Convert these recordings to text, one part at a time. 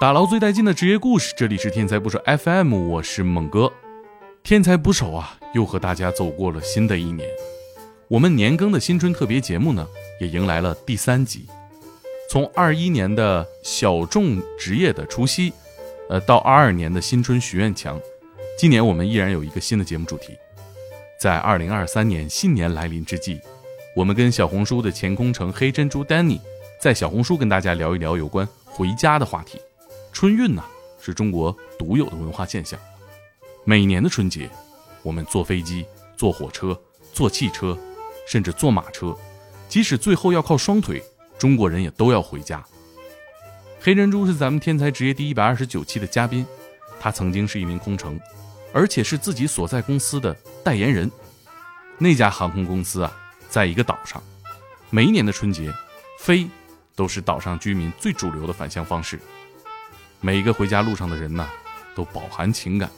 打捞最带劲的职业故事，这里是天才捕手 FM，我是猛哥。天才捕手啊，又和大家走过了新的一年。我们年更的新春特别节目呢，也迎来了第三集。从二一年的小众职业的除夕，呃，到二二年的新春许愿墙，今年我们依然有一个新的节目主题。在二零二三年新年来临之际，我们跟小红书的前空城黑珍珠 Danny 在小红书跟大家聊一聊有关回家的话题。春运呢，是中国独有的文化现象。每年的春节，我们坐飞机、坐火车、坐汽车，甚至坐马车，即使最后要靠双腿，中国人也都要回家。黑珍珠是咱们天才职业第一百二十九期的嘉宾，他曾经是一名空乘，而且是自己所在公司的代言人。那家航空公司啊，在一个岛上，每一年的春节，飞都是岛上居民最主流的返乡方式。每一个回家路上的人呐，都饱含情感。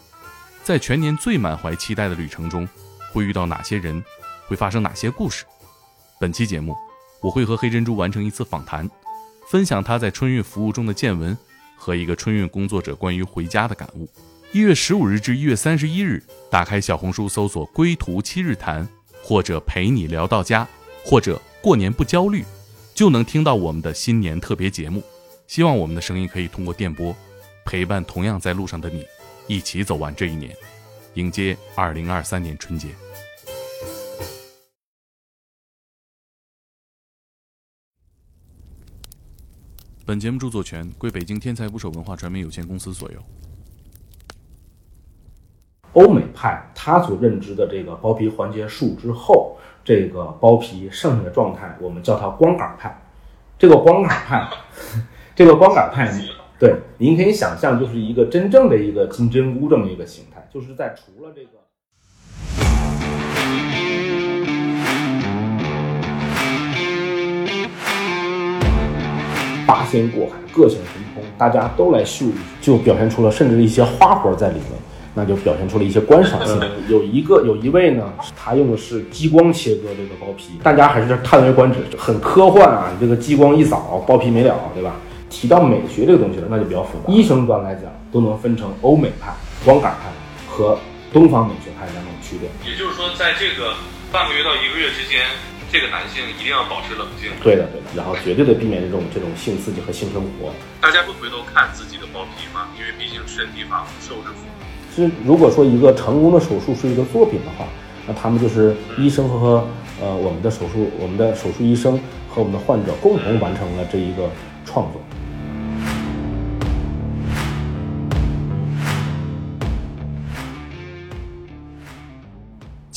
在全年最满怀期待的旅程中，会遇到哪些人，会发生哪些故事？本期节目，我会和黑珍珠完成一次访谈，分享他在春运服务中的见闻和一个春运工作者关于回家的感悟。一月十五日至一月三十一日，打开小红书搜索“归途七日谈”或者“陪你聊到家”或者“过年不焦虑”，就能听到我们的新年特别节目。希望我们的声音可以通过电波，陪伴同样在路上的你，一起走完这一年，迎接二零二三年春节。本节目著作权归北京天才捕手文化传媒有限公司所有。欧美派他所认知的这个包皮环节术之后，这个包皮剩下的状态，我们叫它光杆派。这个光杆派。这个光杆派，对，您可以想象，就是一个真正的一个金针菇这么一个形态，就是在除了这个八仙过海，各显神通，大家都来秀，就表现出了甚至一些花活在里面，那就表现出了一些观赏性。有一个有一位呢，他用的是激光切割这个包皮，大家还是叹为观止，很科幻啊！这个激光一扫，包皮没了，对吧？提到美学这个东西了，那就比较复杂。医生端来讲，都能分成欧美派、光杆派和东方美学派两种区别。也就是说，在这个半个月到一个月之间，这个男性一定要保持冷静。对的，对的。然后绝对的避免这种这种性刺激和性生活。大家会回头看自己的包皮吗？因为毕竟身体发肤受之父母。是，如果说一个成功的手术是一个作品的话，那他们就是医生和呃我们的手术，我们的手术医生和我们的患者共同完成了这一个创作。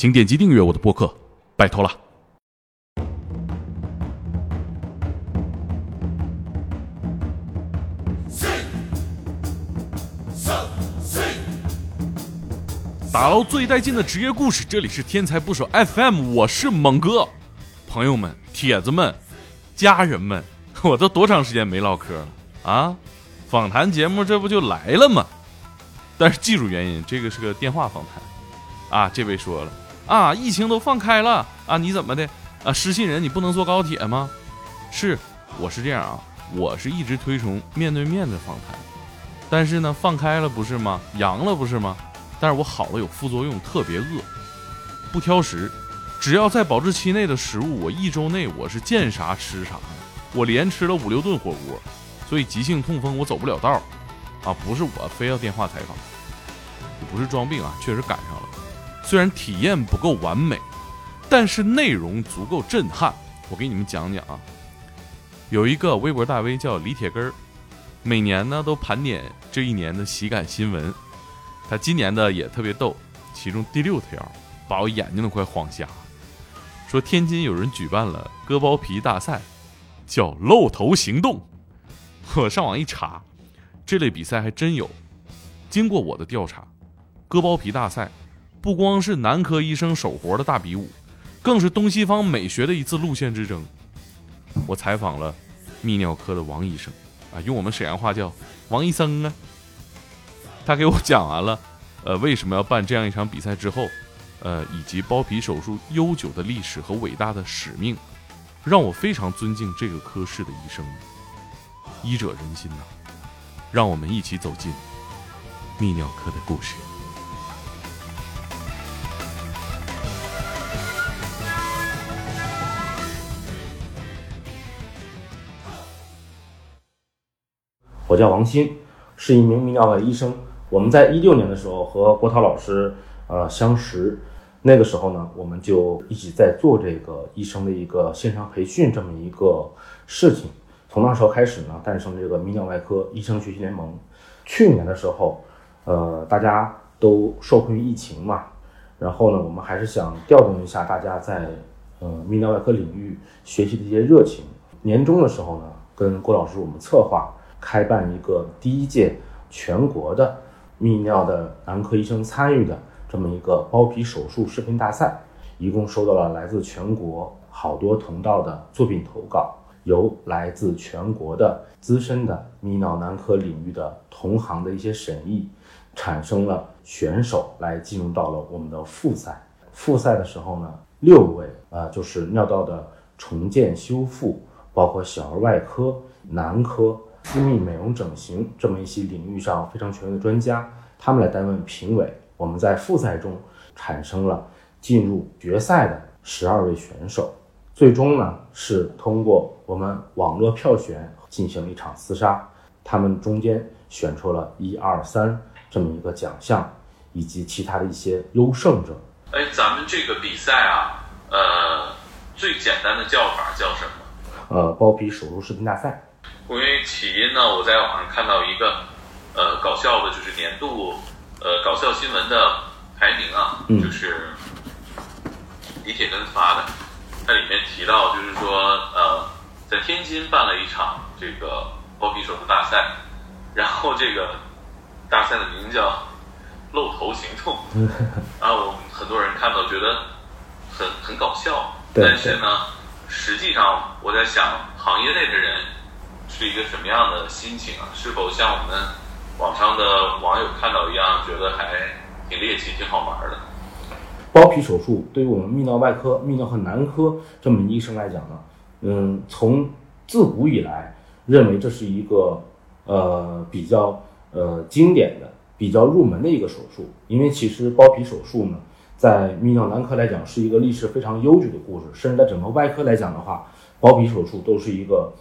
请点击订阅我的播客，拜托了。打捞最带劲的职业故事，这里是天才捕手 FM，我是猛哥。朋友们、铁子们、家人们，我都多长时间没唠嗑了啊？访谈节目这不就来了吗？但是技术原因，这个是个电话访谈啊。这位说了。啊，疫情都放开了啊，你怎么的啊？失信人，你不能坐高铁吗？是，我是这样啊，我是一直推崇面对面的访谈，但是呢，放开了不是吗？阳了不是吗？但是我好了有副作用，特别饿，不挑食，只要在保质期内的食物，我一周内我是见啥吃啥，我连吃了五六顿火锅，所以急性痛风我走不了道啊，不是我非要电话采访，不是装病啊，确实赶上了。虽然体验不够完美，但是内容足够震撼。我给你们讲讲啊，有一个微博大 V 叫李铁根儿，每年呢都盘点这一年的喜感新闻。他今年的也特别逗，其中第六条把我眼睛都快晃瞎。说天津有人举办了割包皮大赛，叫“露头行动”。我上网一查，这类比赛还真有。经过我的调查，割包皮大赛。不光是男科医生手活的大比武，更是东西方美学的一次路线之争。我采访了泌尿科的王医生，啊，用我们沈阳话叫王医生啊。他给我讲完了，呃，为什么要办这样一场比赛之后，呃，以及包皮手术悠久的历史和伟大的使命，让我非常尊敬这个科室的医生。医者仁心呐，让我们一起走进泌尿科的故事。我叫王鑫，是一名泌尿外科医生。我们在一六年的时候和郭涛老师呃相识，那个时候呢，我们就一起在做这个医生的一个线上培训这么一个事情。从那时候开始呢，诞生这个泌尿外科医生学习联盟。去年的时候，呃，大家都受困于疫情嘛，然后呢，我们还是想调动一下大家在呃泌尿外科领域学习的一些热情。年终的时候呢，跟郭老师我们策划。开办一个第一届全国的泌尿的男科医生参与的这么一个包皮手术视频大赛，一共收到了来自全国好多同道的作品投稿，由来自全国的资深的泌尿男科领域的同行的一些审议，产生了选手来进入到了我们的复赛。复赛的时候呢，六位啊，就是尿道的重建修复，包括小儿外科、男科。私密美容整形这么一些领域上非常权威的专家，他们来担任评委。我们在复赛中产生了进入决赛的十二位选手，最终呢是通过我们网络票选进行了一场厮杀，他们中间选出了一二三这么一个奖项，以及其他的一些优胜者。哎，咱们这个比赛啊，呃，最简单的叫法叫什么？呃，包皮手术视频大赛。关于起因呢，我在网上看到一个，呃，搞笑的，就是年度，呃，搞笑新闻的排名啊，就是李铁根发的，它里面提到，就是说，呃，在天津办了一场这个包皮手术大赛，然后这个大赛的名叫“露头行动”，然后我们很多人看到觉得很很搞笑，但是呢，实际上我在想，行业内的人。是一个什么样的心情啊？是否像我们网上的网友看到一样，觉得还挺猎奇、挺好玩的？包皮手术对于我们泌尿外科、泌尿和男科这么医生来讲呢，嗯，从自古以来认为这是一个呃比较呃经典的、比较入门的一个手术。因为其实包皮手术呢，在泌尿男科来讲是一个历史非常悠久的故事，甚至在整个外科来讲的话，包皮手术都是一个。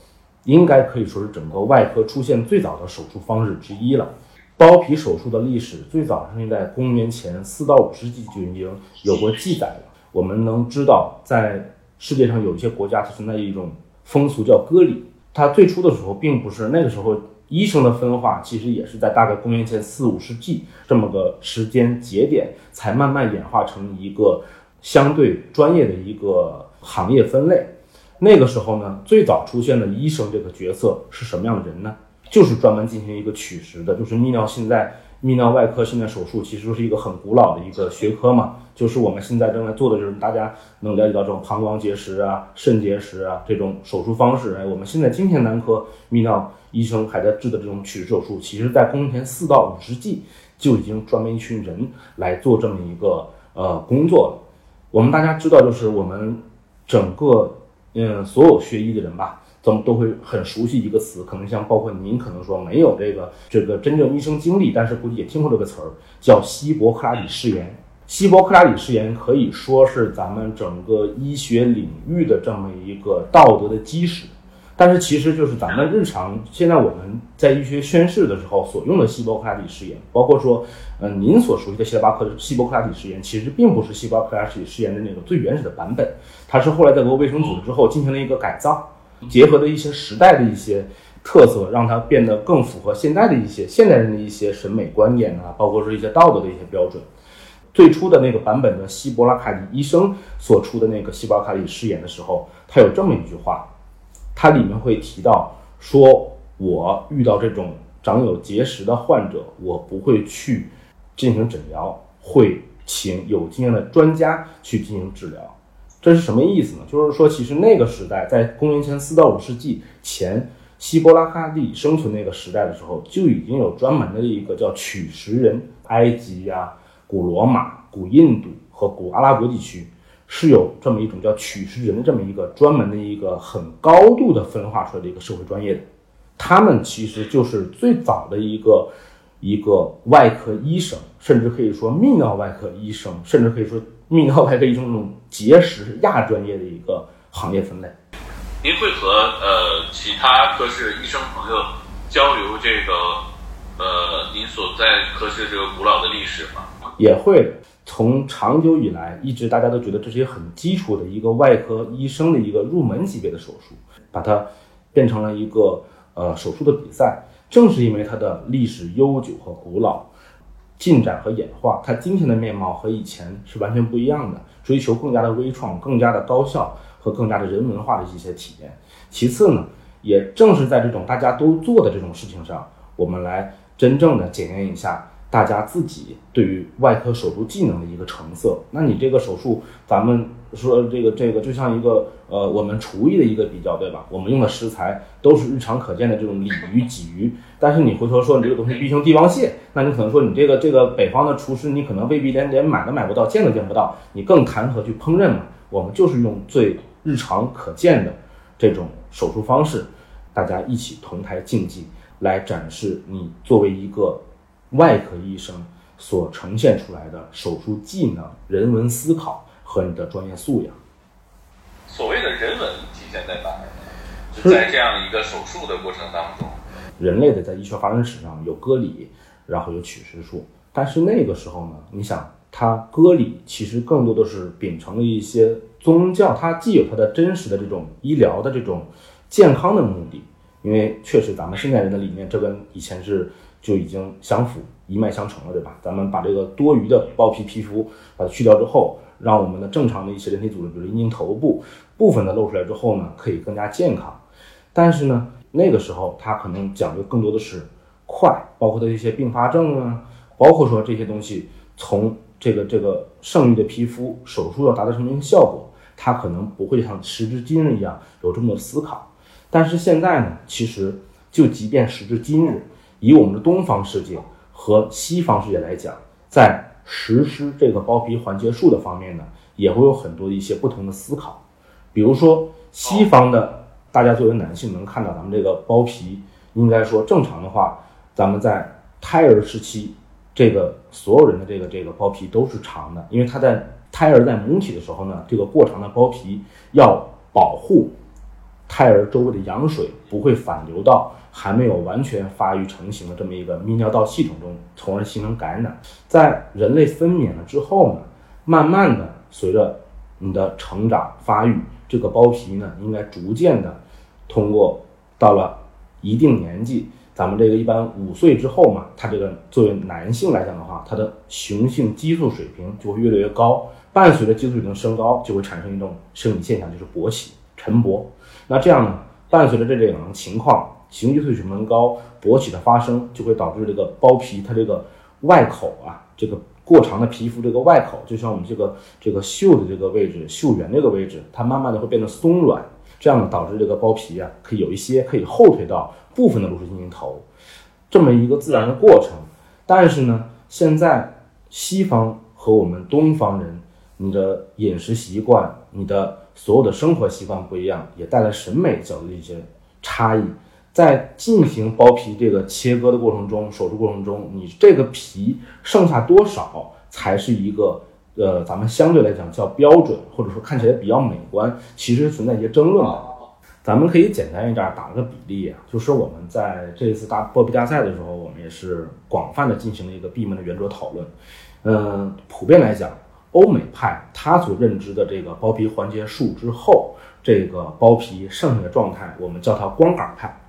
应该可以说是整个外科出现最早的手术方式之一了。包皮手术的历史最早是在公元前四到五世纪就已经有过记载了。我们能知道，在世界上有一些国家它存在一种风俗叫割礼，它最初的时候并不是那个时候医生的分化，其实也是在大概公元前四五世纪这么个时间节点才慢慢演化成一个相对专业的一个行业分类。那个时候呢，最早出现的医生这个角色是什么样的人呢？就是专门进行一个取石的，就是泌尿。现在泌尿外科现在手术其实是一个很古老的一个学科嘛，就是我们现在正在做的就是大家能了解到这种膀胱结石啊、肾结石啊这种手术方式。哎，我们现在今天男科泌尿医生还在治的这种取石手术，其实在公元前四到五世纪就已经专门一群人来做这么一个呃工作了。我们大家知道，就是我们整个。嗯，所有学医的人吧，咱们都会很熟悉一个词，可能像包括您，可能说没有这个这个真正医生经历，但是估计也听过这个词儿，叫希伯克拉底誓言。希伯克拉底誓言可以说是咱们整个医学领域的这么一个道德的基石。但是其实就是咱们日常现在我们在医学宣誓的时候所用的希波克拉底誓言，包括说，嗯，您所熟悉的希拉巴克希波克拉底誓言，其实并不是希波克拉底誓言的那个最原始的版本，它是后来在国卫生组织之后进行了一个改造，结合的一些时代的一些特色，让它变得更符合现在的一些现代人的一些审美观念啊，包括说一些道德的一些标准。最初的那个版本的希伯拉卡里医生所出的那个希波克拉底誓言的时候，他有这么一句话。它里面会提到说，我遇到这种长有结石的患者，我不会去进行诊疗，会请有经验的专家去进行治疗。这是什么意思呢？就是说，其实那个时代，在公元前四到五世纪前，希波拉哈蒂生存那个时代的时候，就已经有专门的一个叫取食人。埃及呀、古罗马、古印度和古阿拉伯地区。是有这么一种叫取食人的这么一个专门的一个很高度的分化出来的一个社会专业的，他们其实就是最早的一个一个外科医生，甚至可以说泌尿外科医生，甚至可以说泌尿外科医生这种结石亚专业的一个行业分类。您会和呃其他科室医生朋友交流这个呃您所在科室这个古老的历史吗？也会的。从长久以来，一直大家都觉得这是一个很基础的一个外科医生的一个入门级别的手术，把它变成了一个呃手术的比赛。正是因为它的历史悠久和古老，进展和演化，它今天的面貌和以前是完全不一样的，追求更加的微创、更加的高效和更加的人文化的一些体验。其次呢，也正是在这种大家都做的这种事情上，我们来真正的检验一下。大家自己对于外科手术技能的一个成色，那你这个手术，咱们说这个这个就像一个呃，我们厨艺的一个比较，对吧？我们用的食材都是日常可见的这种鲤鱼、鲫鱼，但是你回头说你这个东西必须帝王蟹，那你可能说你这个这个北方的厨师，你可能未必连连买都买不到，见都见不到，你更谈何去烹饪嘛？我们就是用最日常可见的这种手术方式，大家一起同台竞技，来展示你作为一个。外科医生所呈现出来的手术技能、人文思考和你的专业素养。所谓的人文体现在哪儿呢？就在这样一个手术的过程当中，人类的在医学发展史上有割礼，然后有取实术。但是那个时候呢，你想，它割礼其实更多的是秉承了一些宗教，它既有它的真实的这种医疗的这种健康的目的，因为确实咱们现代人的理念，这跟以前是。就已经相符一脉相承了，对吧？咱们把这个多余的包皮皮肤把它去掉之后，让我们的正常的一些人体组织，比如阴茎头部部分的露出来之后呢，可以更加健康。但是呢，那个时候它可能讲究更多的是快，包括它一些并发症啊，包括说这些东西从这个这个剩余的皮肤手术要达到什么样的效果，它可能不会像时至今日一样有这么多思考。但是现在呢，其实就即便时至今日。以我们的东方世界和西方世界来讲，在实施这个包皮环切术的方面呢，也会有很多一些不同的思考。比如说，西方的大家作为男性能看到咱们这个包皮，应该说正常的话，咱们在胎儿时期，这个所有人的这个这个包皮都是长的，因为他在胎儿在母体的时候呢，这个过长的包皮要保护胎儿周围的羊水不会反流到。还没有完全发育成型的这么一个泌尿道系统中，从而形成感染。在人类分娩了之后呢，慢慢的随着你的成长发育，这个包皮呢，应该逐渐的通过到了一定年纪，咱们这个一般五岁之后嘛，他这个作为男性来讲的话，他的雄性激素水平就会越来越高，伴随着激素水平升高，就会产生一种生理现象，就是勃起、晨勃。那这样呢，伴随着这两种情况。雄激素水平高，勃起的发生就会导致这个包皮它这个外口啊，这个过长的皮肤这个外口，就像我们这个这个袖的这个位置，袖缘这个位置，它慢慢的会变得松软，这样呢导致这个包皮啊，可以有一些可以后退到部分的露出阴茎头，这么一个自然的过程。但是呢，现在西方和我们东方人，你的饮食习惯，你的所有的生活习惯不一样，也带来审美角度的一些差异。在进行包皮这个切割的过程中，手术过程中，你这个皮剩下多少才是一个呃，咱们相对来讲叫标准，或者说看起来比较美观，其实存在一些争论的。咱们可以简单一点打个比例啊，就是我们在这一次大包皮大赛的时候，我们也是广泛的进行了一个闭门的圆桌讨论。嗯，普遍来讲，欧美派他所认知的这个包皮环节术之后，这个包皮剩下的状态，我们叫它光杆派。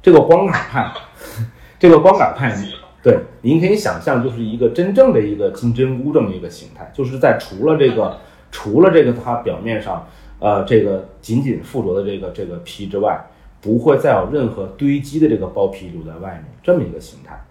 这个光杆派，这个光杆派，对，您可以想象，就是一个真正的一个金针菇这么一个形态，就是在除了这个，除了这个它表面上，呃，这个紧紧附着的这个这个皮之外，不会再有任何堆积的这个包皮留在外面，这么一个形态。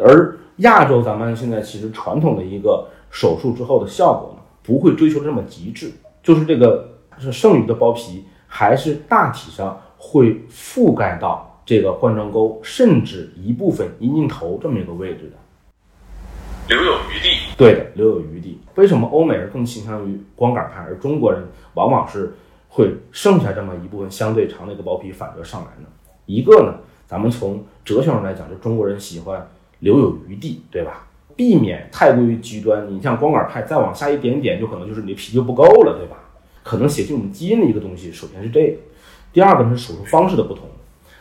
而亚洲咱们现在其实传统的一个手术之后的效果呢，不会追求这么极致，就是这个是剩余的包皮，还是大体上会覆盖到。这个冠状沟，甚至一部分阴茎头这么一个位置的，留有余地。对的，留有余地。为什么欧美人更倾向于光杆派，而中国人往往是会剩下这么一部分相对长的一个包皮反折上来呢？一个呢，咱们从哲学上来讲，就中国人喜欢留有余地，对吧？避免太过于极端。你像光杆派，再往下一点点，就可能就是你的皮就不够了，对吧？可能写进我们基因的一个东西，首先是这个。第二个是手术方式的不同，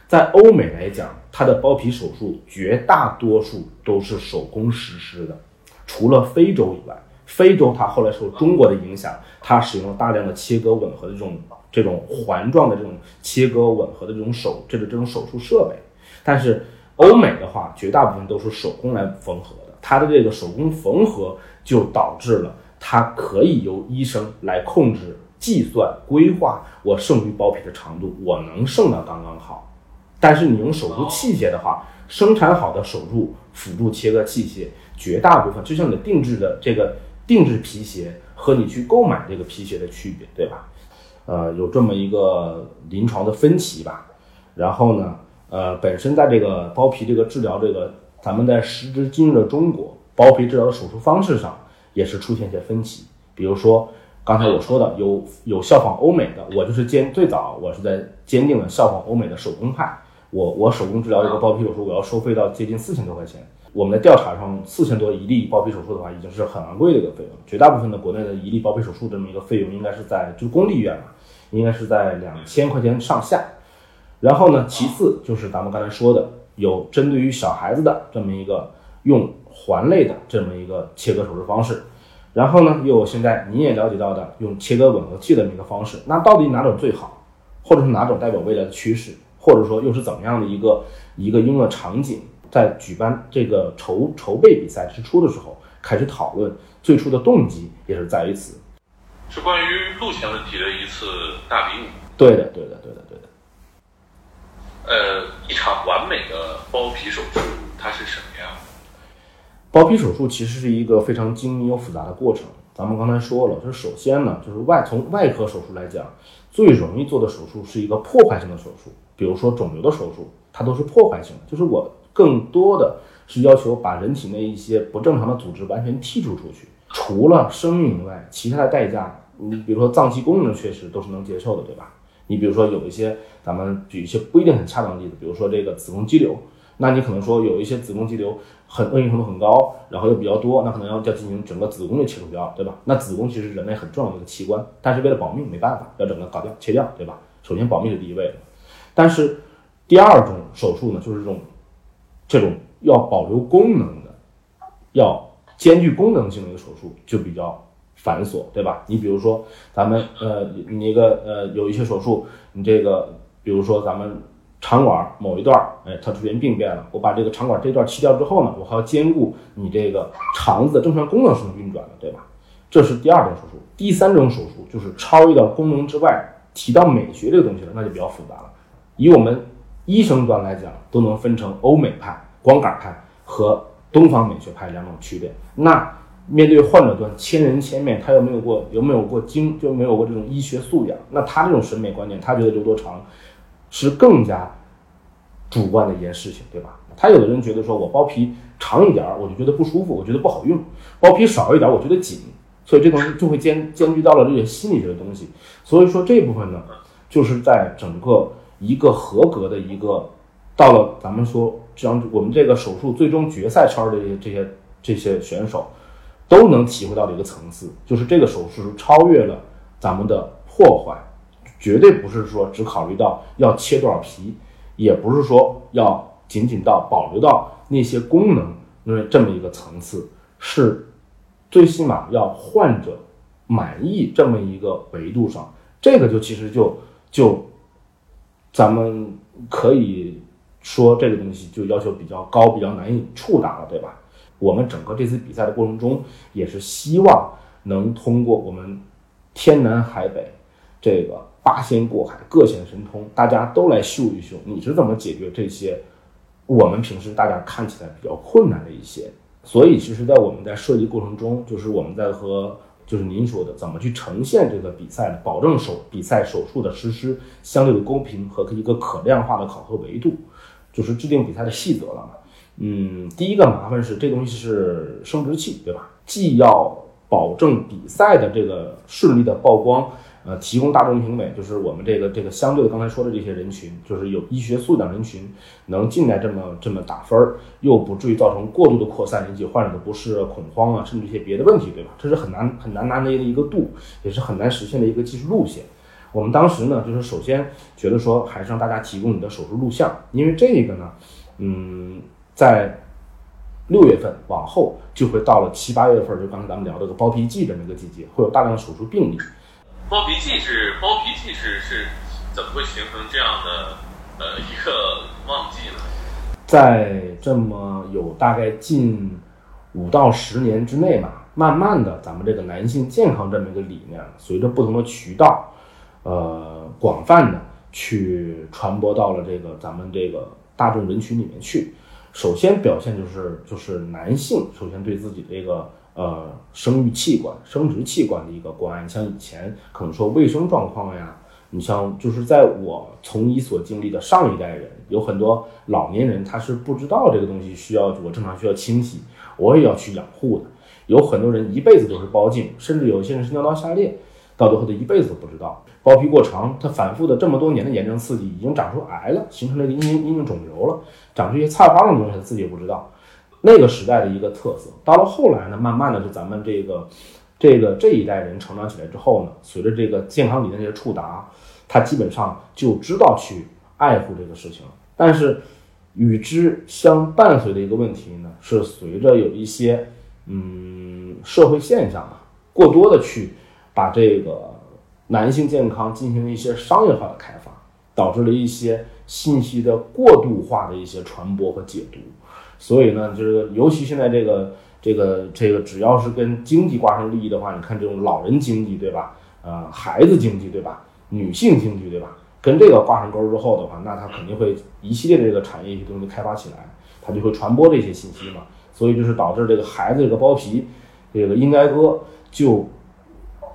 在欧美来讲，它的包皮手术绝大多数都是手工实施的，除了非洲以外。非洲它后来受中国的影响，它使用了大量的切割吻合的这种这种环状的这种切割吻合的这种手这个这种手术设备。但是欧美的话，绝大部分都是手工来缝合的，它的这个手工缝合就导致了它可以由医生来控制。计算规划我剩余包皮的长度，我能剩到刚刚好。但是你用手术器械的话，生产好的手术辅助切割器械，绝大部分就像你定制的这个定制皮鞋和你去购买这个皮鞋的区别，对吧？呃，有这么一个临床的分歧吧。然后呢，呃，本身在这个包皮这个治疗这个，咱们在时至今日的中国，包皮治疗的手术方式上也是出现一些分歧，比如说。刚才我说的有有效仿欧美的，我就是坚最早我是在坚定的效仿欧美的手工派。我我手工治疗一个包皮手术，我要收费到接近四千多块钱。我们的调查上，四千多一例包皮手术的话，已经是很昂贵的一个费用。绝大部分的国内的一例包皮手术这么一个费用，应该是在就公立医院嘛，应该是在两千块钱上下。然后呢，其次就是咱们刚才说的，有针对于小孩子的这么一个用环类的这么一个切割手术方式。然后呢，又有现在你也了解到的用切割吻合器的这么一个方式，那到底哪种最好，或者是哪种代表未来的趋势，或者说又是怎么样的一个一个应用场景？在举办这个筹筹备比赛之初的时候开始讨论，最初的动机也是在于此，是关于路线问题的一次大比武。对的，对的，对的，对的。呃，一场完美的包皮手术，它是什么样？包皮手术其实是一个非常精密又复杂的过程。咱们刚才说了，就是首先呢，就是外从外科手术来讲，最容易做的手术是一个破坏性的手术，比如说肿瘤的手术，它都是破坏性的，就是我更多的是要求把人体内一些不正常的组织完全剔除出去，除了生命以外，其他的代价，你比如说脏器功能确实都是能接受的，对吧？你比如说有一些，咱们举一些不一定很恰当的例子，比如说这个子宫肌瘤。那你可能说有一些子宫肌瘤很恶性程度很高，然后又比较多，那可能要要进行整个子宫的切除掉，对吧？那子宫其实人类很重要的一个器官，但是为了保命没办法要整个搞掉切掉，对吧？首先保命是第一位的，但是第二种手术呢，就是这种这种要保留功能的，要兼具功能性的一个手术就比较繁琐，对吧？你比如说咱们呃你一个呃有一些手术，你这个比如说咱们。肠管某一段，哎，它出现病变了。我把这个肠管这段切掉之后呢，我还要兼顾你这个肠子的正常功能是能运转的，对吧？这是第二种手术。第三种手术就是超越到功能之外，提到美学这个东西了，那就比较复杂了。以我们医生端来讲，都能分成欧美派、光杆派和东方美学派两种区别。那面对患者端，千人千面，他有没有过有没有过经就没有过这种医学素养？那他这种审美观念，他觉得留多长？是更加主观的一件事情，对吧？他有的人觉得说，我包皮长一点儿，我就觉得不舒服，我觉得不好用；包皮少一点儿，我觉得紧。所以这东西就会兼兼具到了这些心理学的东西。所以说这部分呢，就是在整个一个合格的一个到了咱们说这样，我们这个手术最终决赛圈的这些这些这些选手都能体会到的一个层次，就是这个手术是超越了咱们的破坏。绝对不是说只考虑到要切多少皮，也不是说要仅仅到保留到那些功能，因为这么一个层次是最起码要患者满意这么一个维度上，这个就其实就就咱们可以说这个东西就要求比较高，比较难以触达了，对吧？我们整个这次比赛的过程中，也是希望能通过我们天南海北这个。八仙过海，各显神通，大家都来秀一秀，你是怎么解决这些我们平时大家看起来比较困难的一些？所以，其实，在我们在设计过程中，就是我们在和就是您说的怎么去呈现这个比赛的，保证手比赛手术的实施相对的公平和一个可量化的考核维度，就是制定比赛的细则了嘛。嗯，第一个麻烦是这东西是生殖器，对吧？既要保证比赛的这个顺利的曝光。呃，提供大众评委，就是我们这个这个相对刚才说的这些人群，就是有医学素养人群，能进来这么这么打分儿，又不至于造成过度的扩散，引起患者的不适、恐慌啊，甚至一些别的问题，对吧？这是很难很难拿捏的一个度，也是很难实现的一个技术路线。我们当时呢，就是首先觉得说，还是让大家提供你的手术录像，因为这个呢，嗯，在六月份往后就会到了七八月份，就刚才咱们聊这个包皮季这么一个季节，会有大量的手术病例。包皮季是包皮季是是怎么会形成这样的呃一个旺季呢？在这么有大概近五到十年之内吧，慢慢的，咱们这个男性健康这么一个理念，随着不同的渠道，呃，广泛的去传播到了这个咱们这个大众人群里面去。首先表现就是就是男性首先对自己这个。呃，生育器官、生殖器官的一个关爱，像以前可能说卫生状况呀，你像就是在我从医所经历的上一代人，有很多老年人他是不知道这个东西需要我正常需要清洗，我也要去养护的。有很多人一辈子都是包茎，甚至有些人是尿道下裂，到最后他一辈子都不知道。包皮过长，他反复的这么多年的炎症刺激，已经长出癌了，形成了一个阴阴茎肿瘤了，长出一些菜花的东西，他自己也不知道。那个时代的一个特色，到了后来呢，慢慢的就咱们这个，这个这一代人成长起来之后呢，随着这个健康理念的触达，他基本上就知道去爱护这个事情了。但是与之相伴随的一个问题呢，是随着有一些嗯社会现象啊，过多的去把这个男性健康进行一些商业化的开发，导致了一些信息的过度化的一些传播和解读。所以呢，就是尤其现在这个这个这个，只要是跟经济挂上利益的话，你看这种老人经济，对吧？呃，孩子经济，对吧？女性经济，对吧？跟这个挂上钩之后的话，那它肯定会一系列的这个产业一些东西开发起来，它就会传播这些信息嘛。所以就是导致这个孩子这个包皮，这个应该割，就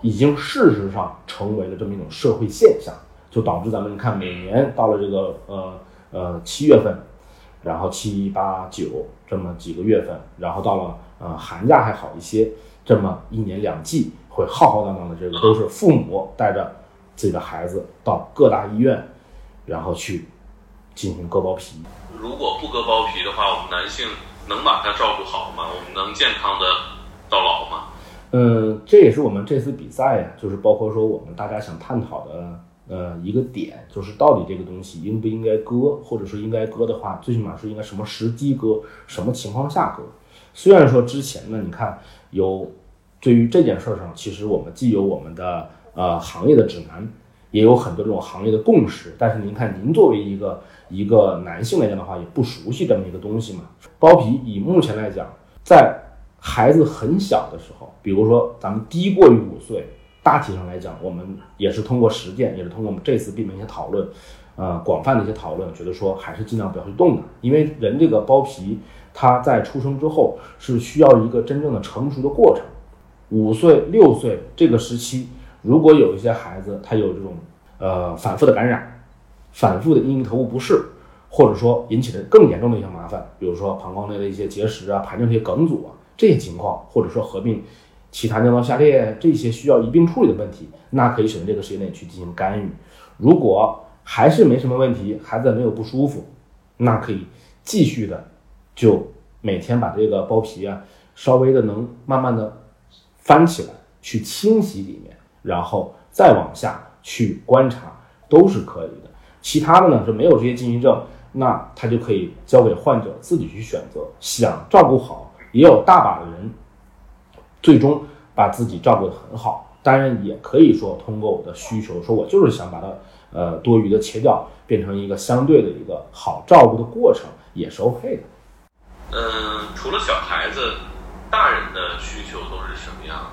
已经事实上成为了这么一种社会现象，就导致咱们看每年到了这个呃呃七月份。然后七八九这么几个月份，然后到了呃寒假还好一些，这么一年两季会浩浩荡荡的，这个都是父母带着自己的孩子到各大医院，然后去进行割包皮。如果不割包皮的话，我们男性能把它照顾好吗？我们能健康的到老吗？嗯，这也是我们这次比赛呀，就是包括说我们大家想探讨的。呃，一个点就是到底这个东西应不应该割，或者说应该割的话，最起码是应该什么时机割，什么情况下割。虽然说之前呢，你看有对于这件事儿上，其实我们既有我们的呃行业的指南，也有很多这种行业的共识。但是您看，您作为一个一个男性来讲的话，也不熟悉这么一个东西嘛。包皮以目前来讲，在孩子很小的时候，比如说咱们低过于五岁。大体上来讲，我们也是通过实践，也是通过我们这次避免一些讨论，呃，广泛的一些讨论，觉得说还是尽量不要去动的，因为人这个包皮，它在出生之后是需要一个真正的成熟的过程。五岁、六岁这个时期，如果有一些孩子他有这种呃反复的感染，反复的阴茎头部不适，或者说引起的更严重的一些麻烦，比如说膀胱内的一些结石啊、排尿这些梗阻啊这些情况，或者说合并。其他尿道下裂这些需要一并处理的问题，那可以选择这个时间内去进行干预。如果还是没什么问题，孩子没有不舒服，那可以继续的就每天把这个包皮啊稍微的能慢慢的翻起来去清洗里面，然后再往下去观察都是可以的。其他的呢是没有这些禁忌症，那他就可以交给患者自己去选择。想照顾好，也有大把的人。最终把自己照顾得很好，当然也可以说通过我的需求，说我就是想把它呃多余的切掉，变成一个相对的一个好照顾的过程，也是 OK 的。嗯，除了小孩子，大人的需求都是什么样？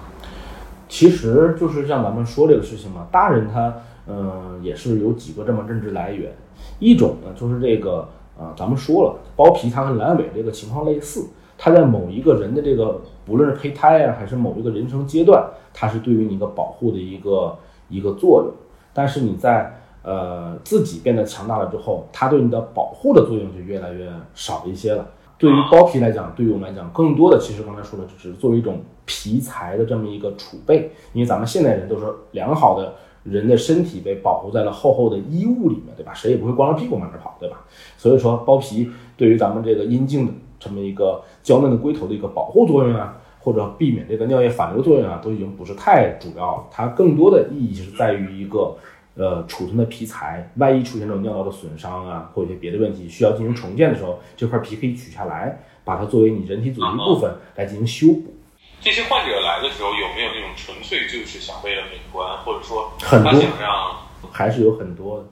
其实就是像咱们说这个事情嘛，大人他嗯也是有几个这么认知来源，一种呢就是这个啊，咱们说了包皮它和阑尾这个情况类似。它在某一个人的这个，不论是胚胎啊，还是某一个人生阶段，它是对于你一个保护的一个一个作用。但是你在呃自己变得强大了之后，它对你的保护的作用就越来越少一些了。对于包皮来讲，对于我们来讲，更多的其实刚才说的，只是作为一种皮材的这么一个储备。因为咱们现代人都是良好的人的身体被保护在了厚厚的衣物里面，对吧？谁也不会光着屁股往那跑，对吧？所以说，包皮对于咱们这个阴茎的这么一个娇嫩的龟头的一个保护作用啊，或者避免这个尿液反流作用啊，都已经不是太主要了。它更多的意义是在于一个。呃，储存的皮材，万一出现这种尿道的损伤啊，或者一些别的问题需要进行重建的时候，这块皮可以取下来，把它作为你人体组织一部分来进行修补。这些患者来的时候，有没有那种纯粹就是想为了美观，或者说很多想让还是有很多的。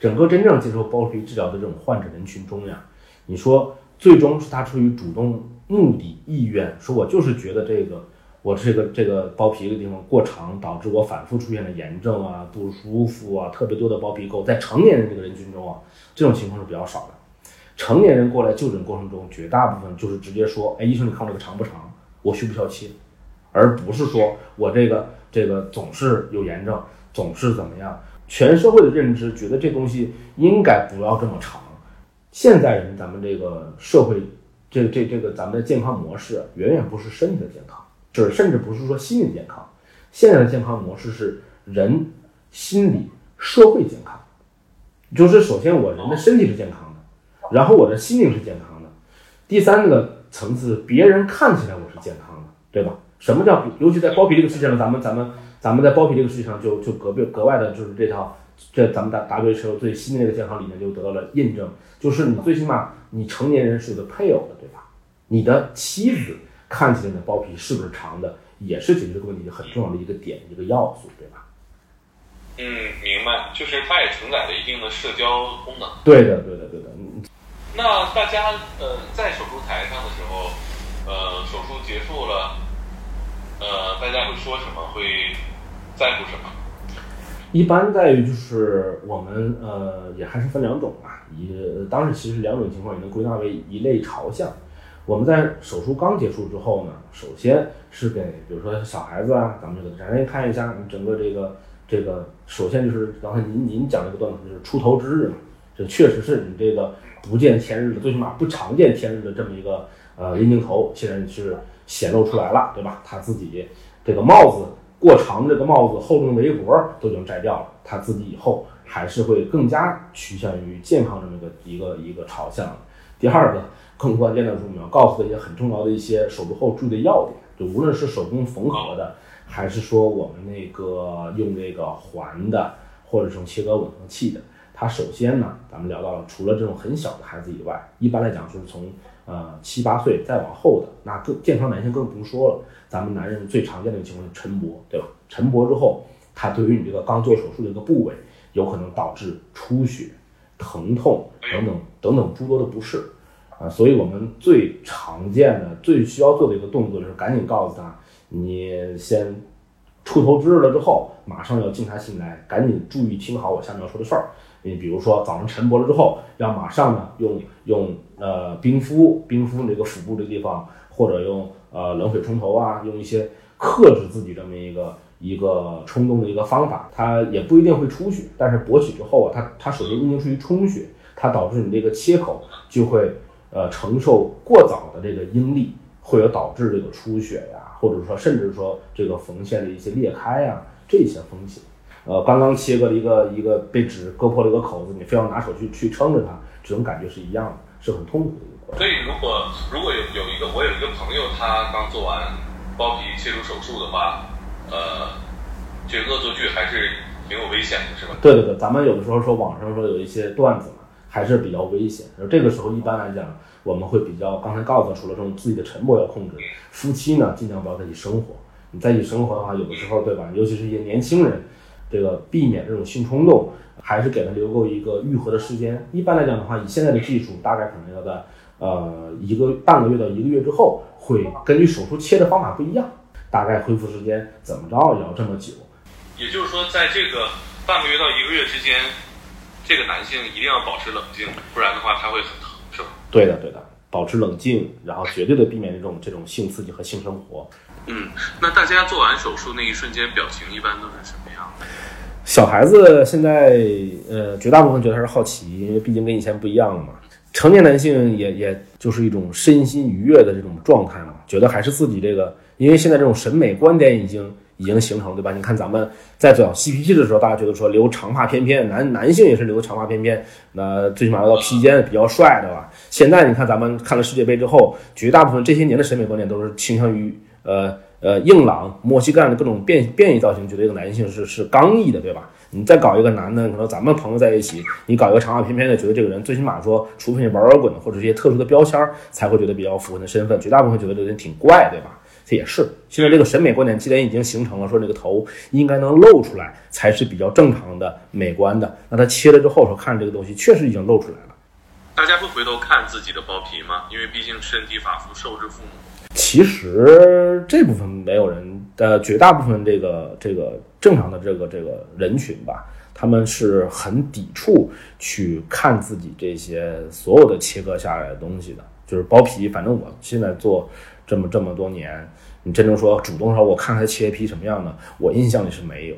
整个真正接受包皮治疗的这种患者人群中呀，你说最终是他出于主动目的意愿，说我就是觉得这个。我这个这个包皮的地方过长，导致我反复出现了炎症啊、不舒服啊，特别多的包皮垢，在成年人这个人群中啊，这种情况是比较少的。成年人过来就诊过程中，绝大部分就是直接说：“哎，医生，你看我这个长不长？我需不需要切？”而不是说我这个这个总是有炎症，总是怎么样。全社会的认知觉得这东西应该不要这么长。现在人咱们这个社会，这这这个咱们的健康模式远远不是身体的健康。就是甚至不是说心理健康，现在的健康模式是人心理社会健康，就是首先我人的身体是健康的，然后我的心灵是健康的，第三个层次别人看起来我是健康的，对吧？什么叫尤其在包皮这个事情上，咱们咱们咱们在包皮这个事情上就就格别格外的就是这套这咱们 WHO 最新的这个健康理念就得到了印证，就是你最起码你成年人是有个配偶的，对吧？你的妻子。看起来的包皮是不是长的，也是解决这个问题很重要的一个点，一个要素，对吧？嗯，明白，就是它也承载了一定的社交功能。对的，对的，对的。那大家呃在手术台上的时候，呃手术结束了，呃大家会说什么？会在乎什么？一般在于就是我们呃也还是分两种吧，一当时其实两种情况也能归纳为一类朝向。我们在手术刚结束之后呢，首先是给，比如说小孩子啊，咱们这个展开看一下你整个这个这个，首先就是刚才您您讲这个段子就是出头之日嘛，这确实是你这个不见天日的，最起码不常见天日的这么一个呃阴茎头，现在是显露出来了，对吧？他自己这个帽子过长的这个帽子，厚重围脖都已经摘掉了，他自己以后还是会更加趋向于健康这么一个一个一个朝向。第二个。更关键的是，我们要告诉他一些很重要的一些手术后注意的要点。就无论是手工缝合的，还是说我们那个用那个环的，或者是用切割吻合器的，它首先呢，咱们聊到了，除了这种很小的孩子以外，一般来讲就是从呃七八岁再往后的，那更健康男性更不用说了。咱们男人最常见的一个情况是晨勃，对吧？晨勃之后，它对于你这个刚做手术的一个部位，有可能导致出血、疼痛等等等等诸多的不适。啊，所以我们最常见的、最需要做的一个动作就是赶紧告诉他，你先出头之日了之后，马上要静下心来，赶紧注意听好我下面要说的事儿。你比如说早上晨勃了之后，要马上呢用用呃冰敷冰敷这个腹部的地方，或者用呃冷水冲头啊，用一些克制自己这么一个一个冲动的一个方法。它也不一定会出血，但是勃起之后啊，它它首先一定处于充血，它导致你这个切口就会。呃，承受过早的这个阴力，会有导致这个出血呀，或者说甚至说这个缝线的一些裂开啊，这些风险。呃，刚刚切割了一个一个被纸割破了一个口子，你非要拿手去去撑着它，这种感觉是一样的，是很痛苦的一个过程。所以，如果如果有有一个我有一个朋友，他刚做完包皮切除手术的话，呃，这恶作剧还是挺有危险的，是吧？对对对，咱们有的时候说网上说有一些段子嘛。还是比较危险，而这个时候一般来讲，我们会比较刚才告诉他，除了这种自己的沉默要控制，夫妻呢尽量不要在一起生活。你在一起生活的话，有的时候对吧？尤其是一些年轻人，这个避免这种性冲动，还是给他留够一个愈合的时间。一般来讲的话，以现在的技术，大概可能要在呃一个半个月到一个月之后，会根据手术切的方法不一样，大概恢复时间怎么着也要这么久。也就是说，在这个半个月到一个月之间。这个男性一定要保持冷静，不然的话他会很疼，对的，对的，保持冷静，然后绝对的避免这种这种性刺激和性生活。嗯，那大家做完手术那一瞬间表情一般都是什么样的？小孩子现在呃，绝大部分觉得他是好奇，因为毕竟跟以前不一样了嘛。成年男性也也就是一种身心愉悦的这种状态嘛，觉得还是自己这个，因为现在这种审美观点已经。已经形成，对吧？你看咱们在早 C P T 的时候，大家觉得说留长发翩翩，男男性也是留长发翩翩，那最起码要到披肩比较帅，对吧？现在你看咱们看了世界杯之后，绝大部分这些年的审美观念都是倾向于呃呃硬朗、莫西干的各种变变异造型，觉得这个男性是是刚毅的，对吧？你再搞一个男的，可能咱们朋友在一起，你搞一个长发翩翩的，觉得这个人最起码说，除非你玩摇滚或者一些特殊的标签，才会觉得比较符合你的身份。绝大部分觉得这个人挺怪，对吧？这也是现在这个审美观念既然已经形成了，说这个头应该能露出来才是比较正常的、美观的。那他切了之后说，看这个东西确实已经露出来了。大家会回头看自己的包皮吗？因为毕竟身体发肤受之父母。其实这部分没有人，呃，绝大部分这个这个正常的这个这个人群吧，他们是很抵触去看自己这些所有的切割下来的东西的。就是包皮，反正我现在做这么这么多年，你真正说主动说我看看切皮什么样的，我印象里是没有，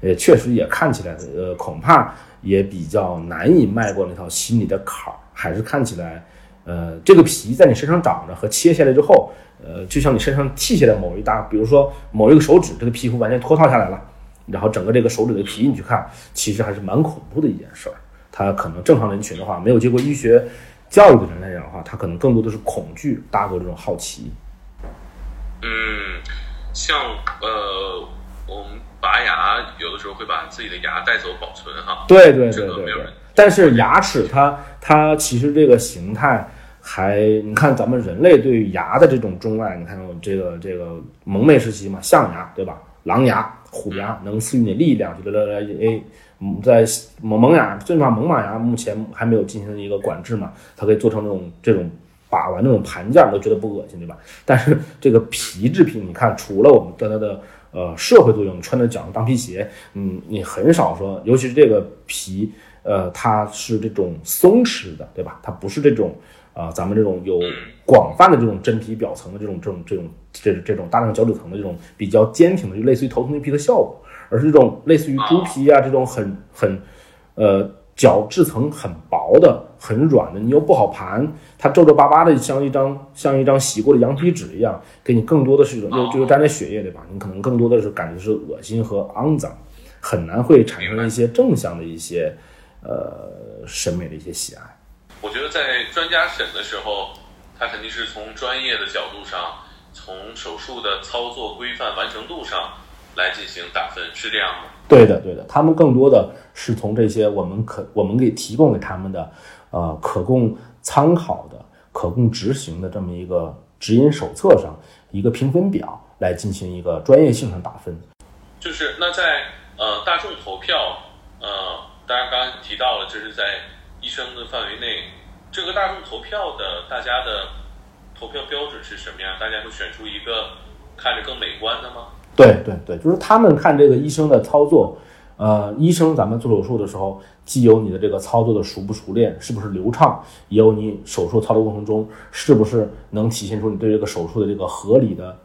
呃，确实也看起来，呃，恐怕也比较难以迈过那套心理的坎儿，还是看起来。呃，这个皮在你身上长着和切下来之后，呃，就像你身上剃下来某一大，比如说某一个手指，这个皮肤完全脱套下来了，然后整个这个手指的皮你去看，其实还是蛮恐怖的一件事儿。他可能正常人群的话，没有接过医学教育的人来讲的话，他可能更多的是恐惧大过这种好奇。嗯，像呃，我们拔牙有的时候会把自己的牙带走保存哈。对对对对对。但是牙齿它它其实这个形态还，你看咱们人类对于牙的这种钟爱，你看这个这个蒙昧时期嘛，象牙对吧？狼牙、虎牙能赐予你力量，觉得哎，在蒙蒙牙最起码猛犸牙目前还没有进行一个管制嘛，它可以做成那种这种把玩那种盘件，都觉得不恶心对吧？但是这个皮制品，你看除了我们的它的呃社会作用，穿在脚上当皮鞋，嗯，你很少说，尤其是这个皮。呃，它是这种松弛的，对吧？它不是这种，啊，咱们这种有广泛的这种真皮表层的这种这种这种这这种大量角质层的这种比较坚挺的，就类似于头层皮的效果，而是这种类似于猪皮啊这种很很呃角质层很薄的、很软的，你又不好盘，它皱皱巴巴的，像一张像一张洗过的羊皮纸一样，给你更多的是一种就就沾着血液，对吧？你可能更多的是感觉是恶心和肮脏，很难会产生一些正向的一些。呃，审美的一些喜爱，我觉得在专家审的时候，他肯定是从专业的角度上，从手术的操作规范完成度上来进行打分，是这样吗？对的，对的，他们更多的是从这些我们可我们给提供给他们的，呃，可供参考的、可供执行的这么一个指引手册上一个评分表来进行一个专业性上打分。就是那在呃大众投票呃。大家，刚刚提到了，这是在医生的范围内。这个大众投票的，大家的投票标准是什么样？大家会选出一个看着更美观的吗？对对对，就是他们看这个医生的操作。呃，医生咱们做手术的时候，既有你的这个操作的熟不熟练，是不是流畅，也有你手术操作过程中是不是能体现出你对这个手术的这个合理的。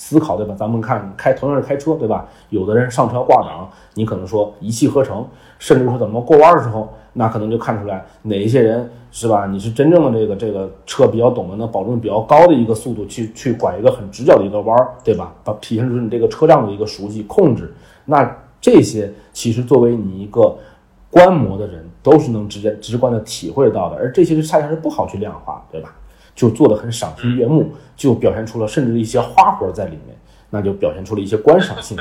思考对吧？咱们看开同样是开车对吧？有的人上车挂档，你可能说一气呵成，甚至说怎么过弯的时候，那可能就看出来哪一些人是吧？你是真正的这个这个车比较懂的能保证比较高的一个速度去去拐一个很直角的一个弯儿，对吧？把体现出你这个车辆的一个熟悉控制。那这些其实作为你一个观摩的人，都是能直接直观的体会到的，而这些是恰恰是不好去量化，对吧？就做的很赏心悦目，就表现出了甚至一些花活在里面，那就表现出了一些观赏性。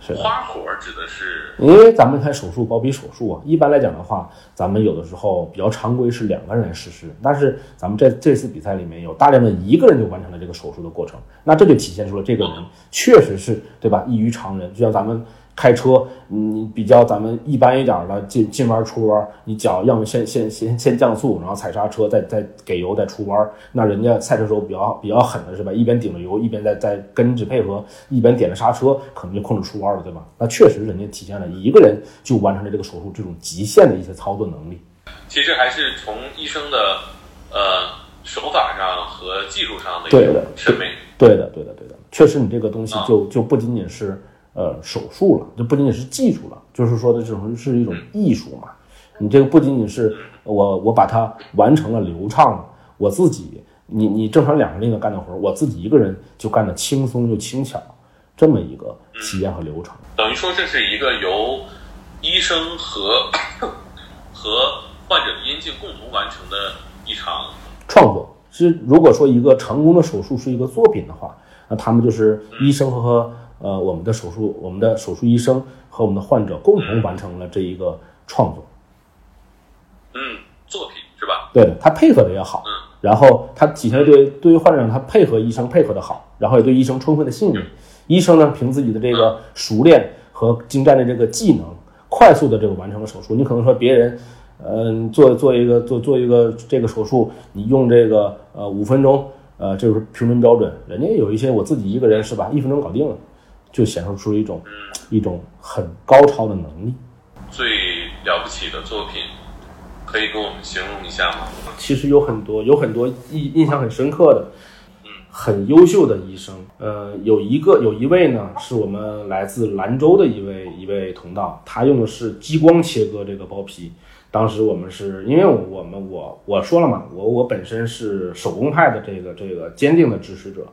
是花活指的是？因为咱们看手术包皮手术啊，一般来讲的话，咱们有的时候比较常规是两个人来实施，但是咱们在这次比赛里面有大量的一个人就完成了这个手术的过程，那这就体现出了这个人确实是对吧？异于常人，就像咱们。开车，你比较咱们一般一点的进进弯出弯，你脚要么先先先先降速，然后踩刹车，再再给油再出弯。那人家赛车手比较比较狠的是吧？一边顶着油，一边在在跟着配合，一边点着刹车，可能就控制出弯了，对吧？那确实人家体现了一个人就完成了这个手术这种极限的一些操作能力。其实还是从医生的呃手法上和技术上的对的审美，对的对的对的，确实你这个东西就就不仅仅是。呃，手术了，这不仅仅是技术了，就是说的这种是一种艺术嘛。你这个不仅仅是我我把它完成了流畅，我自己，你你正常两个人干的活，我自己一个人就干的轻松又轻巧，这么一个体验和流程。等于说这是一个由医生和和患者的阴茎共同完成的一场创作。其实，如果说一个成功的手术是一个作品的话，那他们就是医生和呃我们的手术，我们的手术医生和我们的患者共同完成了这一个创作。嗯，作品是吧？对的，他配合的也好，嗯，然后他体现对对于患者他配合医生配合的好，然后也对医生充分的信任。医生呢，凭自己的这个熟练和精湛的这个技能，快速的这个完成了手术。你可能说别人，嗯，做做一个做做一个这个手术，你用这个呃五分钟，呃，这是平均标准。人家有一些我自己一个人是吧，一分钟搞定了，就显示出一种一种很高超的能力。最了不起的作品，可以跟我们形容一下吗？其实有很多，有很多印印象很深刻的，嗯很优秀的医生。呃，有一个有一位呢，是我们来自兰州的一位一位同道，他用的是激光切割这个包皮。当时我们是因为我们我我说了嘛，我我本身是手工派的这个这个坚定的支持者，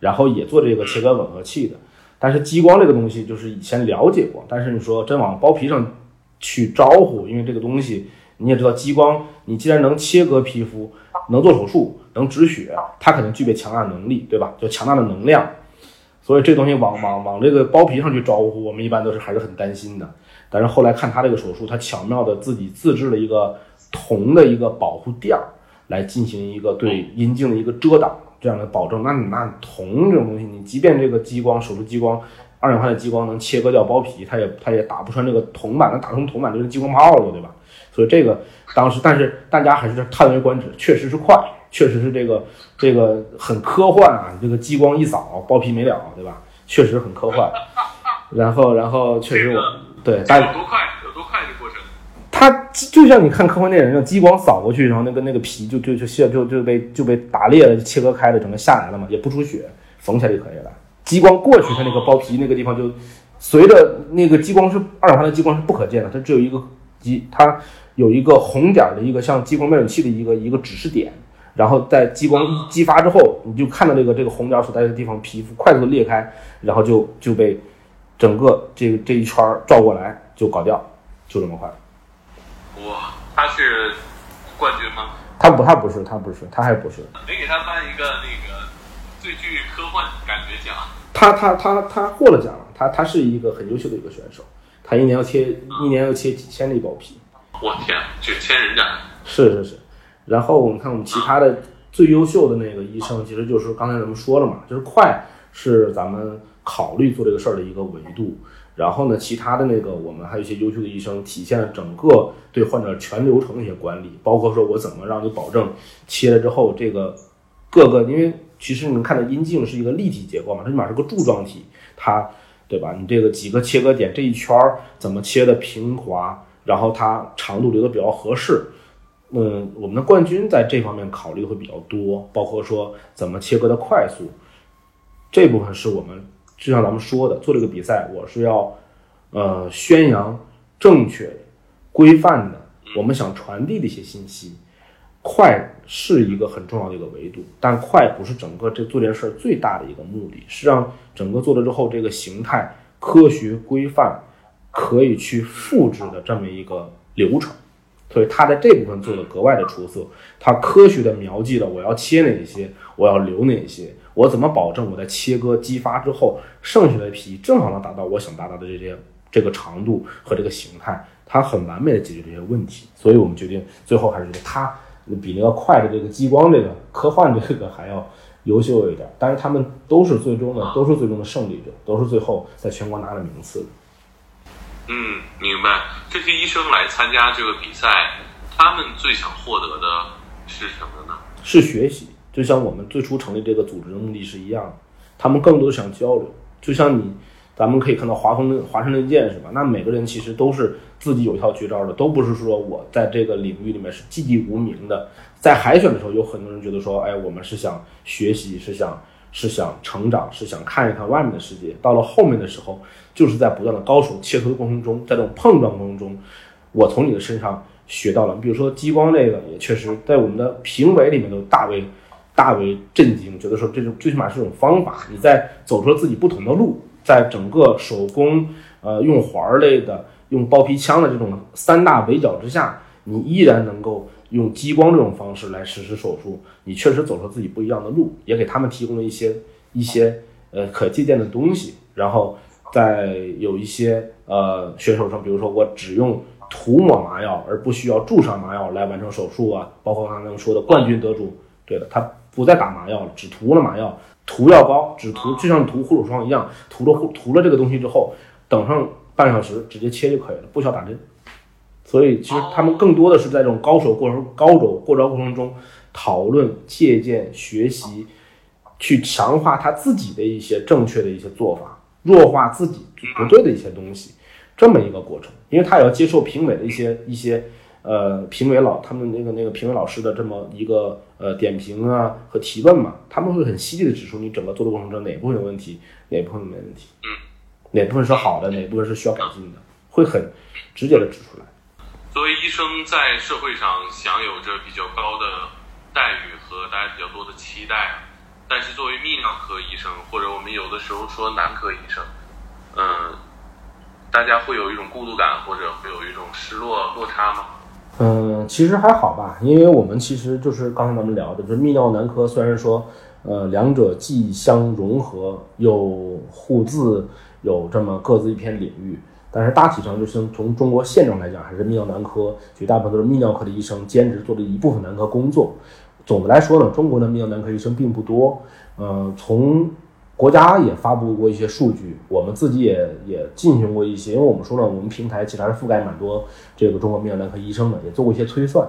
然后也做这个切割吻合器的。但是激光这个东西就是以前了解过，但是你说真往包皮上去招呼，因为这个东西你也知道，激光你既然能切割皮肤，能做手术，能止血，它肯定具备强大的能力，对吧？就强大的能量，所以这东西往往往这个包皮上去招呼，我们一般都是还是很担心的。但是后来看他这个手术，他巧妙的自己自制了一个铜的一个保护垫儿，来进行一个对阴茎的一个遮挡，这样的保证。那你那铜这种东西，你即便这个激光手术激光。二氧化碳激光能切割掉包皮，它也它也打不穿这个铜板，能打成铜板就是激光炮了，对吧？所以这个当时，但是大家还是叹为观止，确实是快，确实是这个这个很科幻啊！这个激光一扫，包皮没了，对吧？确实很科幻。然后，然后确实我对，大家多快？它就像你看科幻电影，让激光扫过去，然后那个那个皮就就就就就就被就被打裂了，切割开了，整个下来了嘛，也不出血，缝起来就可以了。激光过去，它那个包皮那个地方就随着那个激光是二氧化碳激光是不可见的，它只有一个激，它有一个红点的一个像激光瞄准器的一个一个指示点，然后在激光一激发之后，你就看到这个这个红点所在的地方皮肤快速裂开，然后就就被整个这个这一圈儿照过来就搞掉，就这么快。哇，他是冠军吗？他不，他不是，他不是，他还不是。没给他颁一个那个最具科幻感觉奖。他他他他获了奖了，他他是一个很优秀的一个选手，他一年要切一年要切几千粒包皮，我天，这千人斩！是是是，然后我们看我们其他的最优秀的那个医生，其实就是刚才咱们说了嘛，就是快是咱们考虑做这个事儿的一个维度，然后呢，其他的那个我们还有一些优秀的医生，体现了整个对患者全流程的一些管理，包括说我怎么让你保证切了之后这个各个因为。其实你能看到阴茎是一个立体结构嘛，它起码是个柱状体，它对吧？你这个几个切割点这一圈儿怎么切的平滑，然后它长度留的比较合适。嗯，我们的冠军在这方面考虑会比较多，包括说怎么切割的快速，这部分是我们就像咱们说的，做这个比赛我是要呃宣扬正确、规范的，我们想传递的一些信息。快是一个很重要的一个维度，但快不是整个这做这件事儿最大的一个目的，是让整个做了之后这个形态科学规范，可以去复制的这么一个流程。所以他在这部分做的格外的出色，他科学的描记了我要切哪些，我要留哪些，我怎么保证我在切割激发之后，剩下的皮正好能达到我想达到的这些这个长度和这个形态，它很完美的解决这些问题。所以我们决定最后还是它。比那个快的这个激光这个科幻这个还要优秀一点，但是他们都是最终的，都是最终的胜利者，都是最后在全国拿了名次的。嗯，明白。这些医生来参加这个比赛，他们最想获得的是什么呢？是学习，就像我们最初成立这个组织的目的是一样的。他们更多想交流，就像你，咱们可以看到华丰华山论剑是吧？那每个人其实都是。自己有一套绝招的，都不是说我在这个领域里面是寂寂无名的。在海选的时候，有很多人觉得说，哎，我们是想学习，是想是想成长，是想看一看外面的世界。到了后面的时候，就是在不断的高手切磋的过程中，在这种碰撞过程中，我从你的身上学到了。比如说激光这个，也确实在我们的评委里面都大为大为震惊，觉得说这种最起码是种方法。你在走出了自己不同的路。在整个手工呃用环儿类的、用包皮枪的这种三大围剿之下，你依然能够用激光这种方式来实施手术，你确实走出自己不一样的路，也给他们提供了一些一些呃可借鉴的东西。然后在有一些呃选手上，比如说我只用涂抹麻药，而不需要注射麻药来完成手术啊，包括刚才说的冠军得主，对的，他不再打麻药了，只涂了麻药，涂药膏，只涂就像涂护手霜一样，涂了护涂了这个东西之后，等上半小时直接切就可以了，不需要打针。所以其实他们更多的是在这种高手过程、高手过招过程中讨论、借鉴、学习，去强化他自己的一些正确的一些做法，弱化自己不对的一些东西，这么一个过程。因为他也要接受评委的一些一些呃评委老他们那个那个评委老师的这么一个呃点评啊和提问嘛，他们会很犀利的指出你整个做的过程中哪部分有问题，哪部分没问题，嗯，哪部分是好的，哪部分是需要改进的，会很直接的指出来。作为医生，在社会上享有着比较高的待遇和大家比较多的期待，但是作为泌尿科医生，或者我们有的时候说男科医生，嗯，大家会有一种孤独感，或者会有一种失落落差吗？嗯，其实还好吧，因为我们其实就是刚才咱们聊的，就是泌尿男科，虽然说呃两者既相融合，又互自有这么各自一片领域。但是大体上，就是从中国现状来讲，还是泌尿男科绝大部分都是泌尿科的医生兼职做的一部分男科工作。总的来说呢，中国的泌尿男科医生并不多。呃，从国家也发布过一些数据，我们自己也也进行过一些，因为我们说了，我们平台其实还是覆盖蛮多这个中国泌尿男科医生的，也做过一些推算，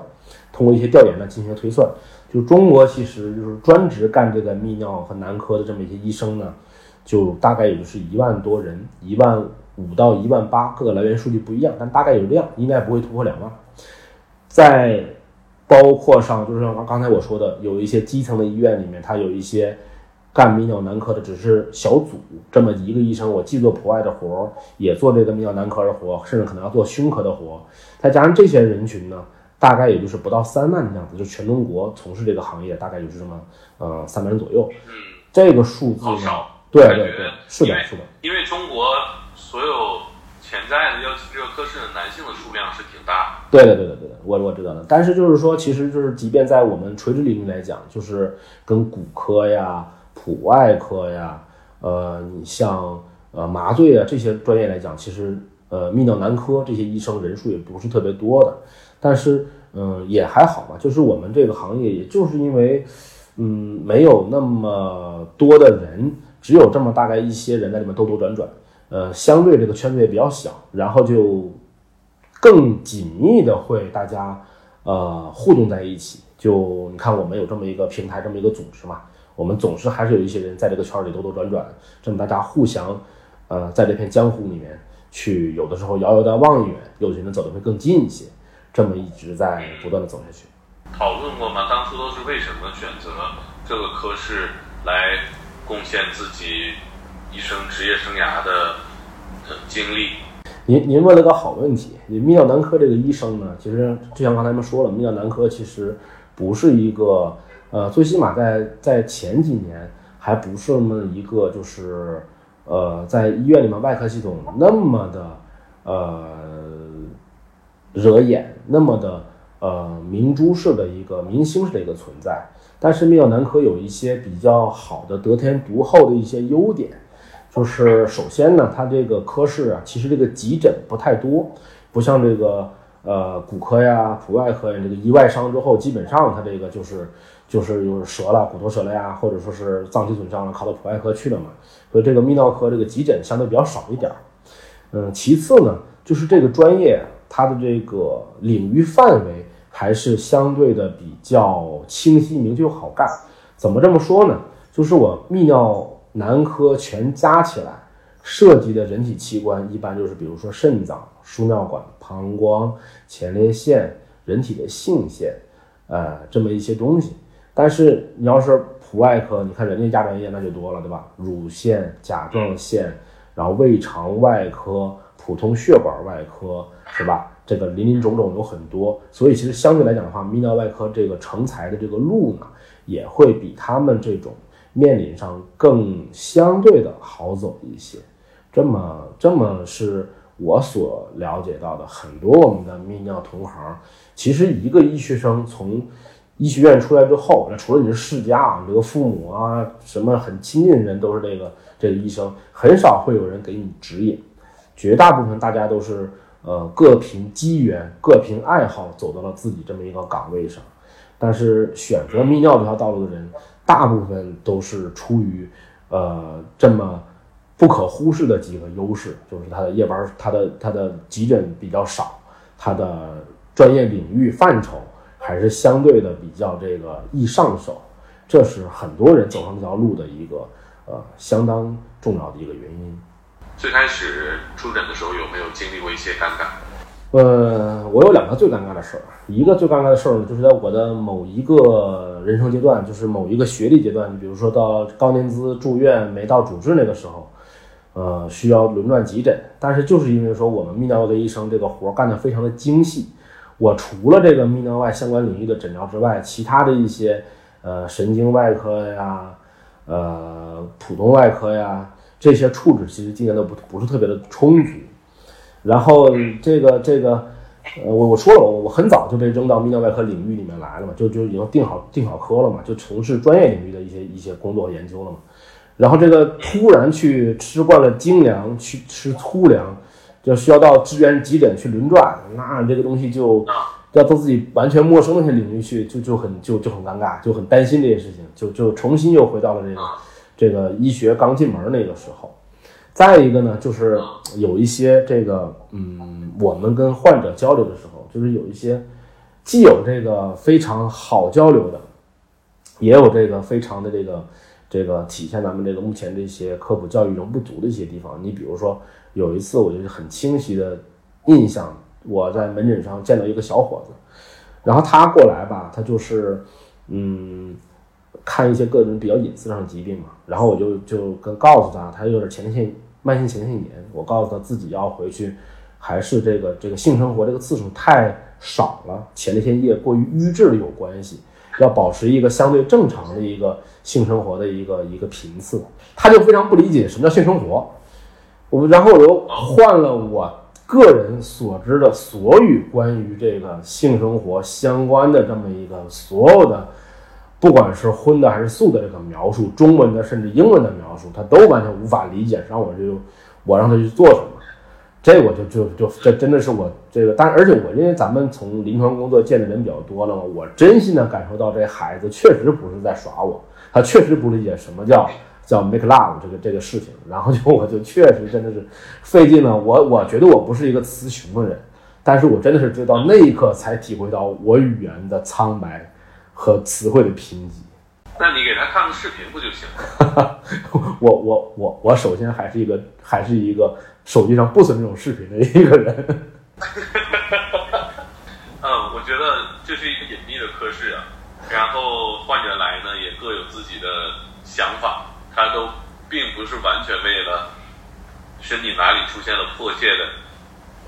通过一些调研呢进行推算，就中国其实就是专职干这个泌尿和男科的这么一些医生呢，就大概也就是一万多人，一万。五到一万八，各个来源数据不一样，但大概有量，应该不会突破两万。在包括上，就是像刚才我说的，有一些基层的医院里面，它有一些干泌尿男科的，只是小组这么一个医生，我既做普外的活儿，也做这个泌尿男科的活儿，甚至可能要做胸科的活儿。再加上这些人群呢，大概也就是不到三万的样子，就全中国从事这个行业，大概就是这么呃三万人左右。嗯，这个数字呢，对对对，是的，是的，因为中国。所有潜在的要进这个科室的男性的数量是挺大的。对的，对的，对的，我我知道的。但是就是说，其实就是即便在我们垂直领域来讲，就是跟骨科呀、普外科呀，呃，你像呃麻醉啊这些专业来讲，其实呃泌尿男科这些医生人数也不是特别多的。但是嗯也还好吧，就是我们这个行业，也就是因为嗯没有那么多的人，只有这么大概一些人在里面兜兜转转。呃，相对这个圈子也比较小，然后就更紧密的会大家呃互动在一起。就你看，我们有这么一个平台，这么一个组织嘛，我们总是还是有一些人在这个圈里兜兜转转，这么大家互相呃在这片江湖里面去，有的时候遥遥的望一远，有些人走的会更近一些，这么一直在不断的走下去。讨论过吗？当初都是为什么选择这个科室来贡献自己？一生职业生涯的经历，您您问了个好问题。泌尿男科这个医生呢，其实就像刚才们说了，泌尿男科其实不是一个呃，最起码在在前几年还不是那么一个就是呃，在医院里面外科系统那么的呃惹眼，那么的呃明珠式的一个明星式的一个存在。但是泌尿男科有一些比较好的得天独厚的一些优点。就是首先呢，它这个科室啊，其实这个急诊不太多，不像这个呃骨科呀、普外科呀，这个意外伤之后，基本上它这个就是就是有折了，骨头折了呀，或者说是脏器损伤了，考到普外科去了嘛。所以这个泌尿科这个急诊相对比较少一点儿。嗯，其次呢，就是这个专业它的这个领域范围还是相对的比较清晰明确好干。怎么这么说呢？就是我泌尿。男科全加起来涉及的人体器官，一般就是比如说肾脏、输尿管、膀胱、前列腺、人体的性腺，呃，这么一些东西。但是你要是普外科，你看人家加专业那就多了，对吧？乳腺、甲状腺，然后胃肠外科、普通血管外科，是吧？这个林林总总有很多。所以其实相对来讲的话，泌尿外科这个成才的这个路呢，也会比他们这种。面临上更相对的好走一些，这么这么是我所了解到的，很多我们的泌尿同行，其实一个医学生从医学院出来之后，那除了你是世家啊，你这个父母啊，什么很亲近的人都是这个这个医生，很少会有人给你指引，绝大部分大家都是呃各凭机缘、各凭爱好走到了自己这么一个岗位上。但是选择泌尿这条道路的人，大部分都是出于呃这么不可忽视的几个优势，就是他的夜班，他的他的急诊比较少，他的专业领域范畴还是相对的比较这个易上手，这是很多人走上这条路的一个呃相当重要的一个原因。最开始出诊的时候有没有经历过一些尴尬？呃，我有两个最尴尬的事儿，一个最尴尬的事儿呢，就是在我的某一个人生阶段，就是某一个学历阶段，你比如说到高年资住院没到主治那个时候，呃，需要轮转急诊，但是就是因为说我们泌尿外科医生这个活儿干得非常的精细，我除了这个泌尿外相关领域的诊疗之外，其他的一些呃神经外科呀，呃普通外科呀这些处置，其实今年都不不是特别的充足。然后这个这个，呃，我我说了，我我很早就被扔到泌尿外科领域里面来了嘛，就就已经定好定好科了嘛，就从事专业领域的一些一些工作和研究了嘛。然后这个突然去吃惯了精粮，去吃粗粮，就需要到支援急诊去轮转，那这个东西就要到自己完全陌生的一些领域去，就就很就就很尴尬，就很担心这些事情，就就重新又回到了这个这个医学刚进门那个时候。再一个呢，就是有一些这个，嗯，我们跟患者交流的时候，就是有一些既有这个非常好交流的，也有这个非常的这个这个体现咱们这个目前这些科普教育中不足的一些地方。你比如说，有一次我就是很清晰的印象，我在门诊上见到一个小伙子，然后他过来吧，他就是嗯，看一些个人比较隐私上的疾病嘛，然后我就就跟告诉他，他有点前列腺。慢性前列腺炎，我告诉他自己要回去，还是这个这个性生活这个次数太少了，前列腺液过于瘀滞有关系，要保持一个相对正常的一个性生活的一个一个频次。他就非常不理解什么叫性生活，我然后我又换了我个人所知的所有关于这个性生活相关的这么一个所有的。不管是荤的还是素的，这个描述，中文的甚至英文的描述，他都完全无法理解。让我就我让他去做什么，这我就就就这真的是我这个，但而且我因为咱们从临床工作见的人比较多了嘛，我真心的感受到这孩子确实不是在耍我，他确实不理解什么叫叫 make love 这个这个事情。然后就我就确实真的是费劲了。我我觉得我不是一个词穷的人，但是我真的是直到那一刻才体会到我语言的苍白。和词汇的贫瘠，那你给他看个视频不就行了？我我我我首先还是一个还是一个手机上不存这种视频的一个人。嗯，我觉得这是一个隐秘的科室啊，然后患者来呢也各有自己的想法，他都并不是完全为了身体哪里出现了迫切的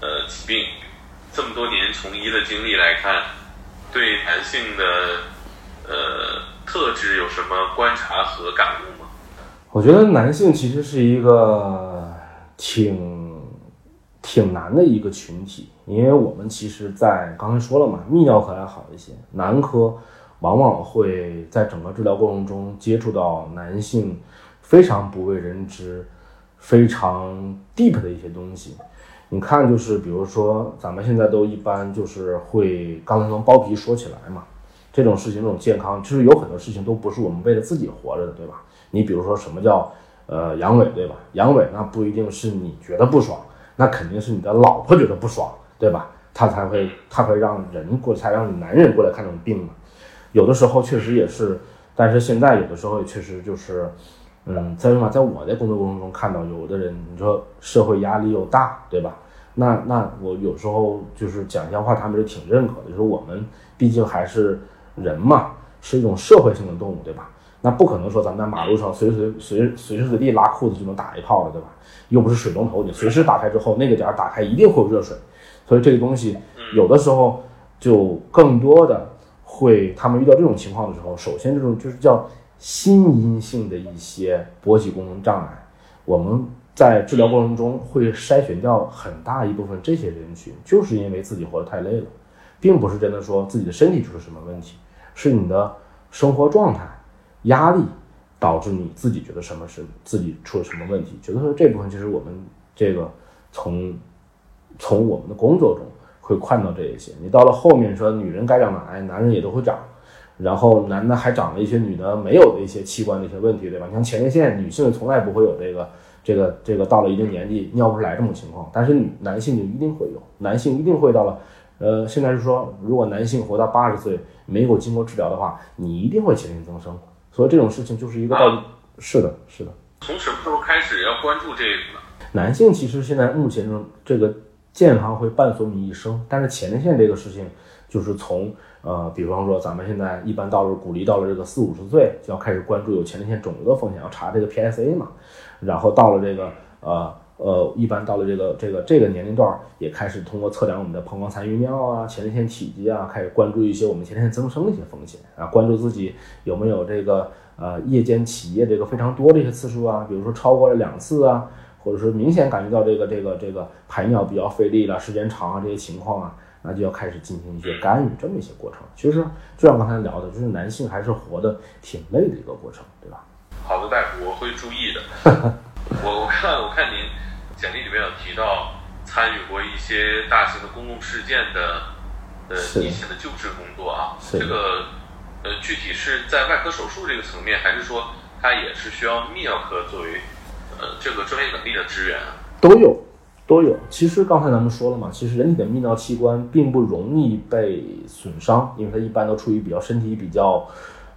呃疾病。这么多年从医的经历来看，对男性的。呃，特质有什么观察和感悟吗？我觉得男性其实是一个挺挺难的一个群体，因为我们其实，在刚才说了嘛，泌尿科还好一些，男科往往会在整个治疗过程中接触到男性非常不为人知、非常 deep 的一些东西。你看，就是比如说，咱们现在都一般就是会刚才从包皮说起来嘛。这种事情，这种健康，其实有很多事情都不是我们为了自己活着的，对吧？你比如说什么叫呃阳痿，对吧？阳痿那不一定是你觉得不爽，那肯定是你的老婆觉得不爽，对吧？他才会他会让人过，才让你男人过来看这种病嘛。有的时候确实也是，但是现在有的时候也确实就是，嗯，在什么，在我的工作过程中看到有的人，你说社会压力又大，对吧？那那我有时候就是讲一些话，他们是挺认可的，就是我们毕竟还是。人嘛，是一种社会性的动物，对吧？那不可能说咱们在马路上随随随随时随地拉裤子就能打一炮了，对吧？又不是水龙头，你随时打开之后，那个点儿打开一定会有热水。所以这个东西有的时候就更多的会，他们遇到这种情况的时候，首先这种就是叫心因性的一些勃起功能障碍，我们在治疗过程中会筛选掉很大一部分这些人群，就是因为自己活得太累了，并不是真的说自己的身体出了什么问题，是你的生活状态、压力导致你自己觉得什么是自己出了什么问题。觉得说这部分其实我们这个从从我们的工作中会看到这一些。你到了后面说女人该长奶，男人也都会长。然后男的还长了一些女的没有的一些器官的一些问题，对吧？你像前列腺，女性从来不会有这个这个这个到了一定年纪尿不出来这种情况，但是女男性就一定会有，男性一定会到了，呃，现在是说，如果男性活到八十岁没有经过治疗的话，你一定会前列腺增生，所以这种事情就是一个道理。是的，是的。从什么时候开始要关注这个呢？男性其实现在目前中这个健康会伴随你一生，但是前列腺这个事情就是从。呃，比方说，咱们现在一般到了鼓励到了这个四五十岁，就要开始关注有前列腺肿瘤的风险，要查这个 PSA 嘛。然后到了这个呃呃，一般到了这个这个这个年龄段，也开始通过测量我们的膀胱残余尿啊、前列腺体积啊，开始关注一些我们前列腺增生的一些风险啊，关注自己有没有这个呃夜间起夜这个非常多的一些次数啊，比如说超过了两次啊，或者说明显感觉到这个这个这个排尿比较费力了、时间长啊这些情况啊。那就要开始进行一些干预，这么一些过程。其实就像刚才聊的，就是男性还是活得挺累的一个过程，对吧？好的，大夫，我会注意的。我我看我看您简历里面有提到参与过一些大型的公共事件的呃一线的救治工作啊，这个呃具体是在外科手术这个层面，还是说它也是需要泌尿科作为这个专业能力的支援？都有。都有。其实刚才咱们说了嘛，其实人体的泌尿器官并不容易被损伤，因为它一般都处于比较身体比较，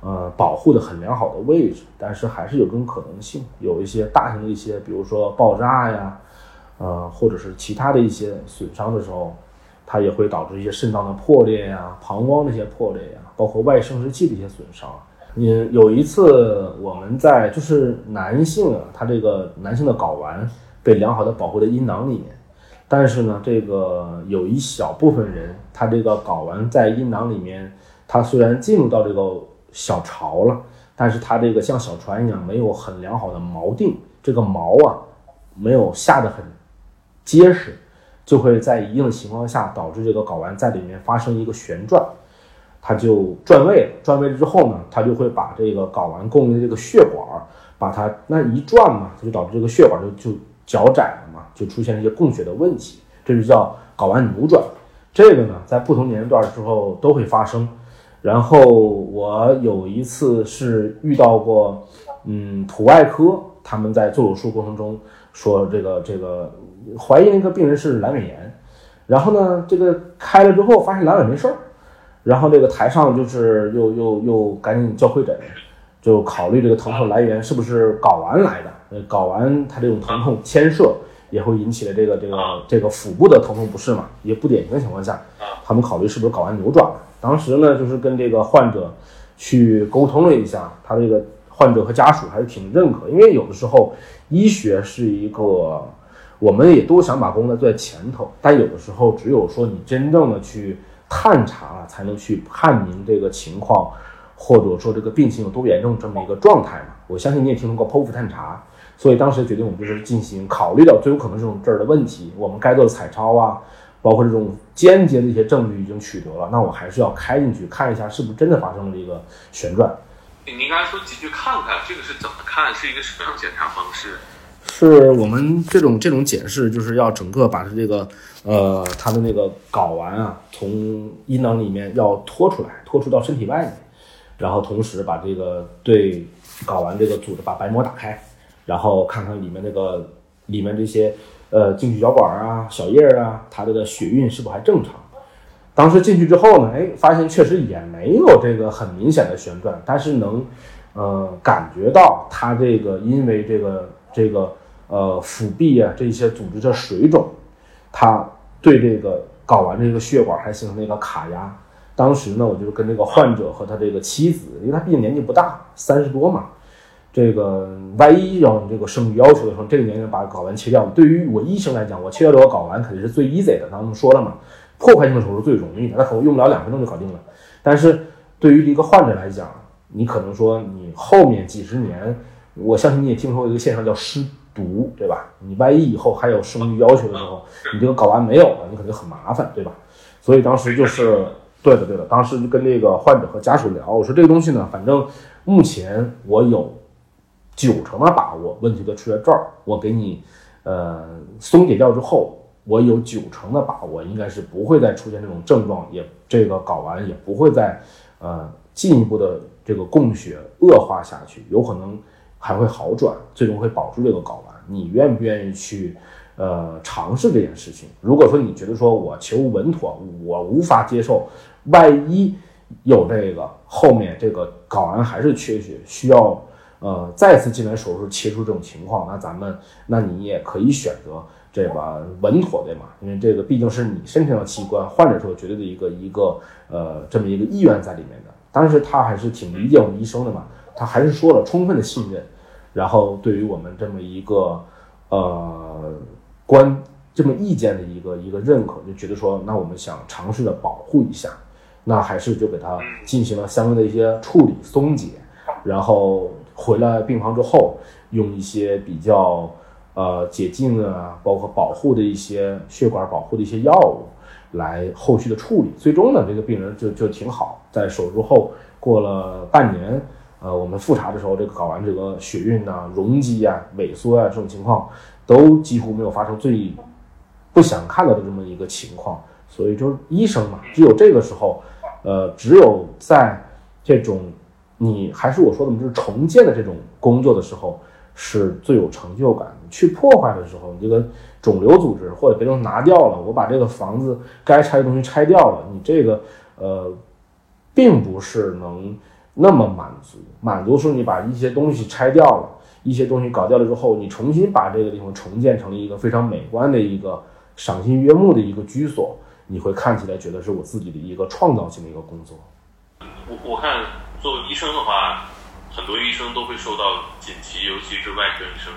呃，保护的很良好的位置。但是还是有这种可能性，有一些大型的一些，比如说爆炸呀，呃，或者是其他的一些损伤的时候，它也会导致一些肾脏的破裂呀、膀胱的一些破裂呀，包括外生殖器的一些损伤。嗯，有一次我们在就是男性啊，他这个男性的睾丸。被良好的保护在阴囊里面，但是呢，这个有一小部分人，他这个睾丸在阴囊里面，他虽然进入到这个小巢了，但是他这个像小船一样，没有很良好的锚定，这个锚啊，没有下得很结实，就会在一定的情况下导致这个睾丸在里面发生一个旋转，它就转位了。转位了之后呢，它就会把这个睾丸供应的这个血管，把它那一转嘛，它就导致这个血管就就。脚窄了嘛，就出现一些供血的问题，这就叫睾丸扭转。这个呢，在不同年龄段之后都会发生。然后我有一次是遇到过，嗯，普外科他们在做手术过程中说这个这个怀疑那个病人是阑尾炎，然后呢，这个开了之后发现阑尾没事儿，然后这个台上就是又又又赶紧叫会诊，就考虑这个疼痛来源是不是睾丸来的。睾丸它这种疼痛牵涉也会引起了这个这个这个腹部的疼痛不适嘛？也不典型的情况下，他们考虑是不是睾丸扭转了。当时呢，就是跟这个患者去沟通了一下，他这个患者和家属还是挺认可，因为有的时候医学是一个，我们也都想把工作做在前头，但有的时候只有说你真正的去探查了，才能去判明这个情况，或者说这个病情有多严重这么一个状态嘛。我相信你也听说过剖腹探查。所以当时决定，我们就是进行考虑到最有可能这种这儿的问题，我们该做的彩超啊，包括这种间接的一些证据已经取得了，那我还是要开进去看一下，是不是真的发生了这个旋转。您刚才说进去看看，这个是怎么看？是一个什么样检查方式？是我们这种这种检视，就是要整个把它这个呃，它的那个睾丸啊，从阴囊里面要拖出来，拖出到身体外面，然后同时把这个对睾丸这个组织把白膜打开。然后看看里面那个里面这些呃进去小管啊、小叶啊，它这个血运是否还正常？当时进去之后呢，哎，发现确实也没有这个很明显的旋转，但是能呃感觉到它这个因为这个这个呃腹壁啊这些组织的水肿，它对这个睾丸这个血管还形成了一个卡压。当时呢，我就是跟这个患者和他这个妻子，因为他毕竟年纪不大，三十多嘛。这个万一要你这个生育要求的时候，这个年龄把睾丸切掉，对于我医生来讲，我切掉这个睾丸肯定是最 easy 的。咱们说了嘛，破坏性的手术最容易的，那可能用不了两分钟就搞定了。但是对于一个患者来讲，你可能说你后面几十年，我相信你也听说过一个现象叫失毒，对吧？你万一以后还有生育要求的时候，你这个睾丸没有了，你肯定很麻烦，对吧？所以当时就是对的，对的，当时就跟这个患者和家属聊，我说这个东西呢，反正目前我有九成的把握问题都出在这儿，我给你呃松解掉之后，我有九成的把握应该是不会再出现这种症状，也这个睾丸也不会再呃进一步的这个供血恶化下去，有可能还会好转，最终会保住这个睾丸。你愿不愿意去呃尝试这件事情？如果说你觉得说我求稳妥，我无法接受，万一有这个后面这个睾丸还是缺血，需要呃再次进来手术切除这种情况，那咱们那你也可以选择这个稳妥对吗，因为这个毕竟是你身体上的器官，患者是有绝对的一个一个呃这么一个意愿在里面的。但是他还是挺理解我们医生的嘛，他还是说了充分的信任，然后对于我们这么一个呃观这么意见的一个一个认可，就觉得说那我们想尝试着保护一下，那还是就给他进行了相应的一些处理松解，然后回来病房之后用一些比较呃解禁啊，包括保护的一些血管保护的一些药物。来后续的处理，最终呢，这个病人就就挺好。在手术后过了半年，呃，我们复查的时候，这个睾丸这个血运呐、容积啊、萎缩啊这种情况，都几乎没有发生最不想看到的这么一个情况。所以就是医生嘛，只有这个时候，呃，只有在这种你还是我说的，就是重建的这种工作的时候，是最有成就感。去破坏的时候，你这个。肿瘤组织或者别东西拿掉了，我把这个房子该拆的东西拆掉了，你这个呃，并不是能那么满足。满足是你把一些东西拆掉了，一些东西搞掉了之后，你重新把这个地方重建成一个非常美观的一个赏心悦目的一个居所，你会看起来觉得是我自己的一个创造性的一个工作。我我看作为医生的话，很多医生都会受到锦旗，尤其是外科医生。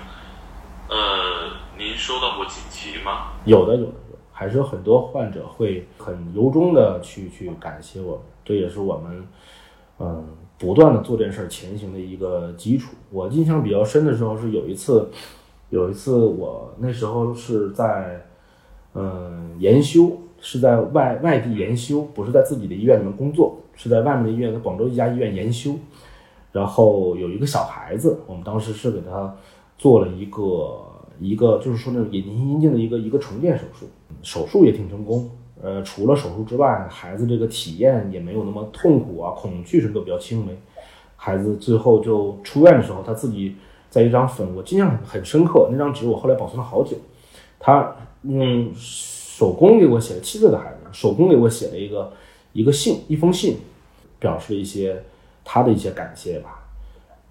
呃，您收到过锦旗吗？有的，有的，有，还是有很多患者会很由衷的去去感谢我们，这也是我们嗯不断的做这件事前行的一个基础。我印象比较深的时候是有一次，有一次我那时候是在嗯研修，是在外外地研修，不是在自己的医院里面工作，是在外面的医院，在广州一家医院研修。然后有一个小孩子，我们当时是给他。做了一个一个，就是说那种隐形阴茎的一个一个重建手术，手术也挺成功。呃，除了手术之外，孩子这个体验也没有那么痛苦啊，恐惧什么都比较轻微。孩子最后就出院的时候，他自己在一张粉，我印象很深刻，那张纸我后来保存了好久。他用手工给我写了七岁的孩子，手工给我写了一个一个信，一封信，表示了一些他的一些感谢吧。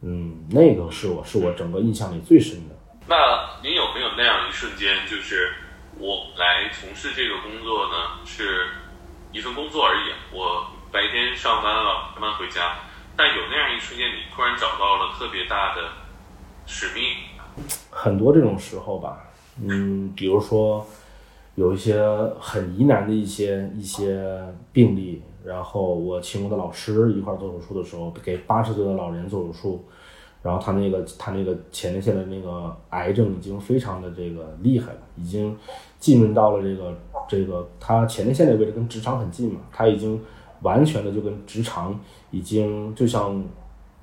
嗯，那个是我是我整个印象里最深的。那您有没有那样一瞬间，就是我来从事这个工作呢，是一份工作而已。我白天上班了，上班回家，但有那样一瞬间，你突然找到了特别大的使命。很多这种时候吧，嗯，比如说有一些很疑难的一些一些病例。然后我请我的老师一块做手术的时候，给八十岁的老人做手术，然后他那个他那个前列腺的那个癌症已经非常的这个厉害了，已经浸润到了这个这个他前列腺的位置跟直肠很近嘛，他已经完全的就跟直肠已经就像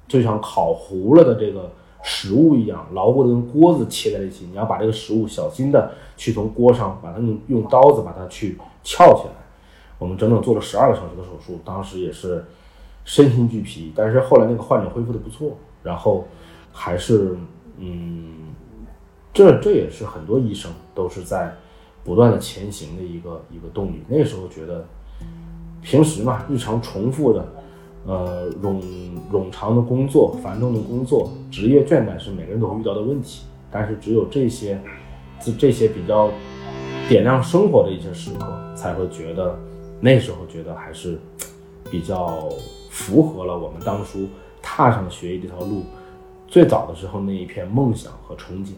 就像烤糊了的这个食物一样，牢固的跟锅子切在一起，你要把这个食物小心的去从锅上把它用用刀子把它去撬起来。我们整整做了十二个小时的手术，当时也是身心俱疲，但是后来那个患者恢复的不错，然后还是嗯，这这也是很多医生都是在不断的前行的一个一个动力。那时候觉得平时嘛，日常重复的呃冗冗长的工作、繁重的工作、职业倦怠是每个人都会遇到的问题，但是只有这些这这些比较点亮生活的一些时刻，才会觉得。那时候觉得还是比较符合了我们当初踏上学医这条路最早的时候那一片梦想和憧憬。